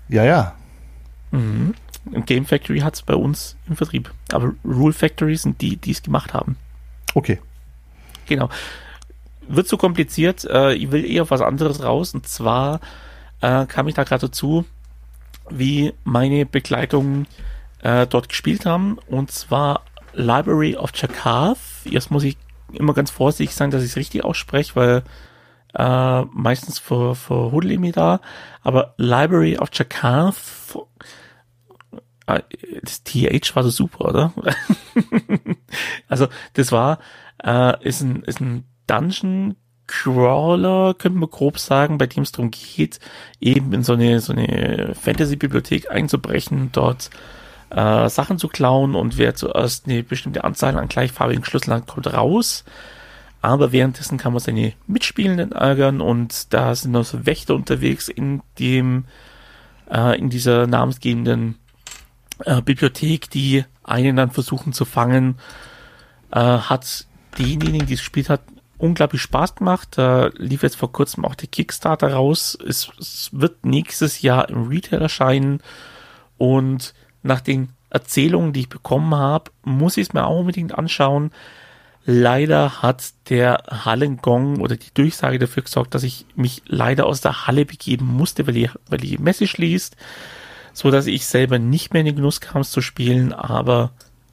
Ja, ja. Mhm. Game Factory hat es bei uns im Vertrieb. Aber Rule Factory sind die, die es gemacht haben. Okay. Genau. Wird zu kompliziert. Äh, ich will eher auf was anderes raus. Und zwar äh, kam ich da gerade dazu, wie meine Begleitung äh, dort gespielt haben. Und zwar Library of Chakath. Jetzt muss ich immer ganz vorsichtig sein, dass ich es richtig ausspreche, weil äh, meistens vor, vor Hudel mir da. Aber Library of Chakath das TH war so super, oder? also das war, äh, ist ein, ist ein Dungeon Crawler, könnte man grob sagen, bei dem es darum geht, eben in so eine, so eine Fantasy-Bibliothek einzubrechen, dort äh, Sachen zu klauen und wer zuerst eine bestimmte Anzahl an gleichfarbigen Schlüsseln hat, kommt raus. Aber währenddessen kann man seine Mitspielenden ärgern und da sind noch so Wächter unterwegs in dem, äh, in dieser namensgebenden äh, Bibliothek, die einen dann versuchen zu fangen, äh, hat denjenigen, die es gespielt hat, unglaublich Spaß gemacht. Da lief jetzt vor kurzem auch der Kickstarter raus. Es, es wird nächstes Jahr im Retail erscheinen und nach den Erzählungen, die ich bekommen habe, muss ich es mir auch unbedingt anschauen. Leider hat der Hallengong oder die Durchsage dafür gesorgt, dass ich mich leider aus der Halle begeben musste, weil die, weil die Messe schließt so dass ich selber nicht mehr in den Genuss kam, es zu spielen, aber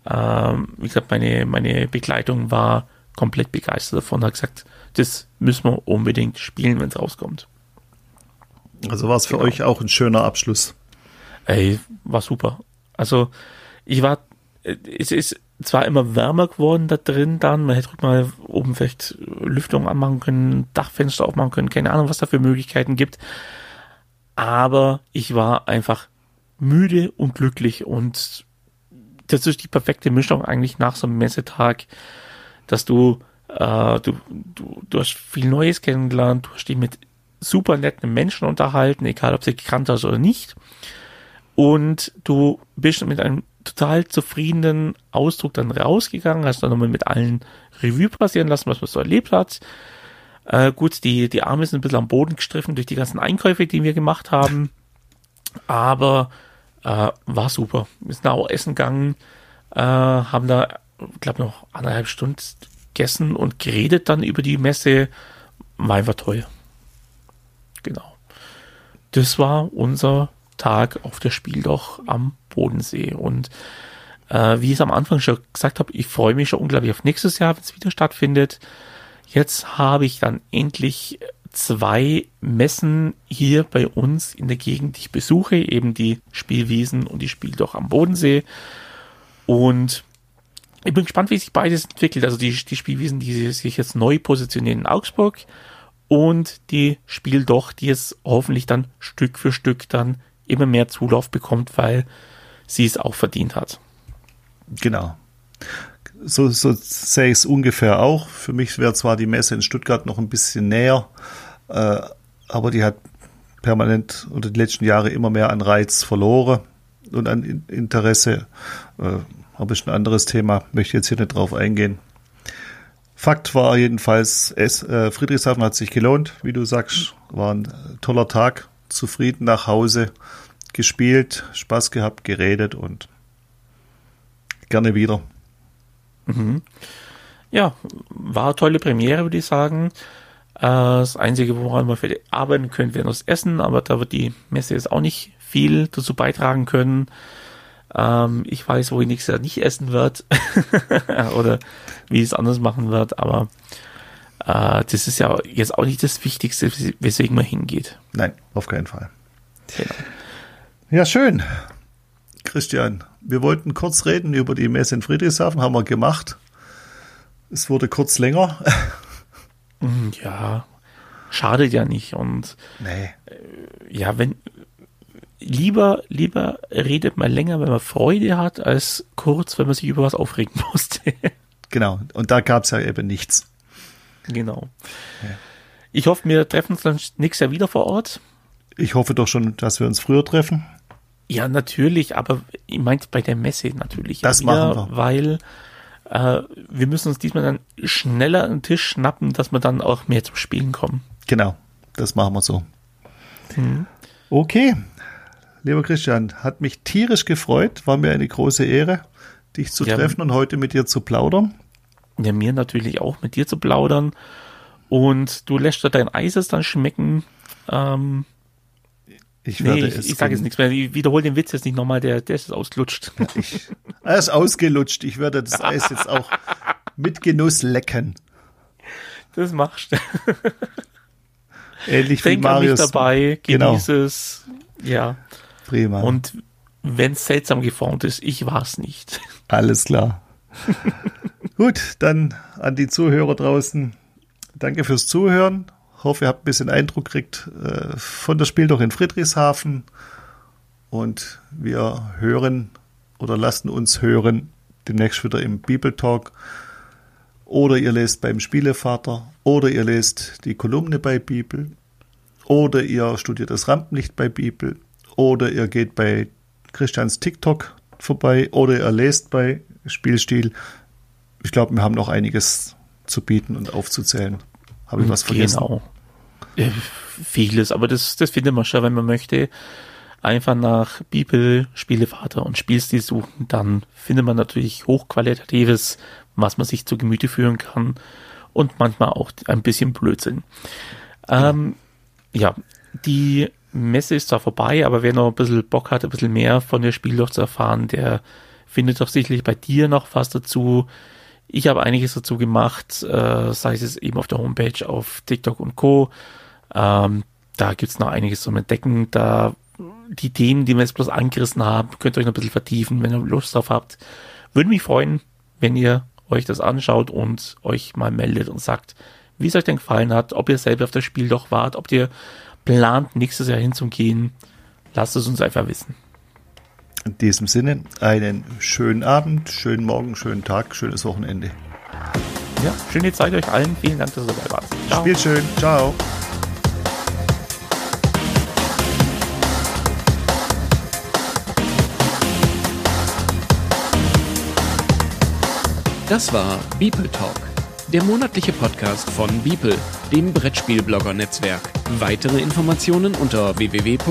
ähm, wie gesagt, meine, meine Begleitung war komplett begeistert davon, hat gesagt, das müssen wir unbedingt spielen, wenn es rauskommt. Also war es für genau. euch auch ein schöner Abschluss. Ey, war super. Also ich war, es ist zwar immer wärmer geworden da drin dann, man hätte mal oben vielleicht Lüftung anmachen können, Dachfenster aufmachen können, keine Ahnung, was da für Möglichkeiten gibt. Aber ich war einfach müde und glücklich und das ist die perfekte Mischung eigentlich nach so einem Messetag, dass du, äh, du, du, du hast viel Neues kennengelernt, du hast dich mit super netten Menschen unterhalten, egal ob sie gekannt hast oder nicht. Und du bist mit einem total zufriedenen Ausdruck dann rausgegangen, hast dann nochmal mit allen Revue passieren lassen, was man so erlebt hat. Äh, gut, die, die Arme sind ein bisschen am Boden gestriffen durch die ganzen Einkäufe, die wir gemacht haben. Aber äh, war super. Wir sind auch essen gegangen, äh, haben da, glaube noch anderthalb Stunden gegessen und geredet dann über die Messe. War einfach toll. Genau. Das war unser Tag auf der Spieldoch am Bodensee. Und äh, wie ich es am Anfang schon gesagt habe, ich freue mich schon unglaublich auf nächstes Jahr, wenn es wieder stattfindet. Jetzt habe ich dann endlich zwei Messen hier bei uns in der Gegend, die ich besuche, eben die Spielwiesen und die Spieldoch am Bodensee. Und ich bin gespannt, wie sich beides entwickelt. Also die, die Spielwiesen, die sich jetzt neu positionieren in Augsburg und die Spieldoch, die es hoffentlich dann Stück für Stück dann immer mehr Zulauf bekommt, weil sie es auch verdient hat. Genau. So, so sehe ich es ungefähr auch. Für mich wäre zwar die Messe in Stuttgart noch ein bisschen näher, äh, aber die hat permanent unter den letzten Jahren immer mehr an Reiz verloren. und an Interesse. Äh, aber ist ein anderes Thema, möchte jetzt hier nicht drauf eingehen. Fakt war jedenfalls, es, äh, Friedrichshafen hat sich gelohnt, wie du sagst, war ein toller Tag, zufrieden nach Hause, gespielt, Spaß gehabt, geredet und gerne wieder. Mhm. Ja, war eine tolle Premiere, würde ich sagen. Äh, das Einzige, woran wir vielleicht arbeiten können, wäre das Essen, aber da wird die Messe jetzt auch nicht viel dazu beitragen können. Ähm, ich weiß, wo ich nächstes Jahr nicht essen wird oder wie es anders machen wird, aber äh, das ist ja jetzt auch nicht das Wichtigste, weswegen man hingeht. Nein, auf keinen Fall. Genau. Ja, schön. Christian, wir wollten kurz reden über die Messe in Friedrichshafen, haben wir gemacht. Es wurde kurz länger. Mm, ja, schadet ja nicht. Und nee. Äh, ja, wenn lieber, lieber redet man länger, wenn man Freude hat, als kurz, wenn man sich über was aufregen musste. genau, und da gab es ja eben nichts. Genau. Ja. Ich hoffe, wir treffen uns dann nächstes Jahr wieder vor Ort. Ich hoffe doch schon, dass wir uns früher treffen. Ja, natürlich, aber ich meinte bei der Messe natürlich. Das wieder, machen wir. Weil äh, wir müssen uns diesmal dann schneller einen Tisch schnappen, dass wir dann auch mehr zum Spielen kommen. Genau, das machen wir so. Mhm. Okay, lieber Christian, hat mich tierisch gefreut, war mir eine große Ehre, dich zu ja, treffen und heute mit dir zu plaudern. Ja, mir natürlich auch mit dir zu plaudern. Und du lässt dein Eises dann schmecken. Ähm, ich nee, ich, es. Ich sage jetzt nichts mehr. Ich wiederhole den Witz jetzt nicht nochmal. Der, der ist ausgelutscht. Ich, er ist ausgelutscht. Ich werde das Eis jetzt auch mit Genuss lecken. Das machst du. Ähnlich Denk wie Marius. An mich dabei, genau. genieße genau. es. Ja. Prima. Und wenn es seltsam geformt ist, ich war es nicht. Alles klar. Gut, dann an die Zuhörer draußen. Danke fürs Zuhören hoffe, ihr habt ein bisschen Eindruck gekriegt äh, von der Spiel doch in Friedrichshafen. Und wir hören oder lassen uns hören demnächst wieder im Bibeltalk. Oder ihr lest beim Spielevater. Oder ihr lest die Kolumne bei Bibel. Oder ihr studiert das Rampenlicht bei Bibel. Oder ihr geht bei Christians TikTok vorbei. Oder ihr lest bei Spielstil. Ich glaube, wir haben noch einiges zu bieten und aufzuzählen. Habe ich was vergessen? Genau. Äh, vieles, aber das, das findet man schon, wenn man möchte. Einfach nach Bibel, Spielevater und Spielstil suchen, dann findet man natürlich hochqualitatives, was man sich zu Gemüte führen kann und manchmal auch ein bisschen Blödsinn. Ähm, ja, die Messe ist zwar vorbei, aber wer noch ein bisschen Bock hat, ein bisschen mehr von der Spiel zu erfahren, der findet doch sicherlich bei dir noch was dazu. Ich habe einiges dazu gemacht, äh, sei es eben auf der Homepage, auf TikTok und Co. Ähm, da gibt's noch einiges zum Entdecken. Da die Themen, die wir jetzt bloß angerissen haben, könnt ihr euch noch ein bisschen vertiefen, wenn ihr Lust drauf habt. Würde mich freuen, wenn ihr euch das anschaut und euch mal meldet und sagt, wie es euch denn gefallen hat, ob ihr selber auf das Spiel doch wart, ob ihr plant, nächstes Jahr hinzugehen. Lasst es uns einfach wissen. In diesem Sinne, einen schönen Abend, schönen Morgen, schönen Tag, schönes Wochenende. Ja, schöne Zeit euch allen. Vielen Dank, dass ihr dabei wart. Ciao. Spielt schön. Ciao. Das war Beeple Talk, der monatliche Podcast von Beeple, dem Brettspielblogger-Netzwerk. Weitere Informationen unter www.beeple.de.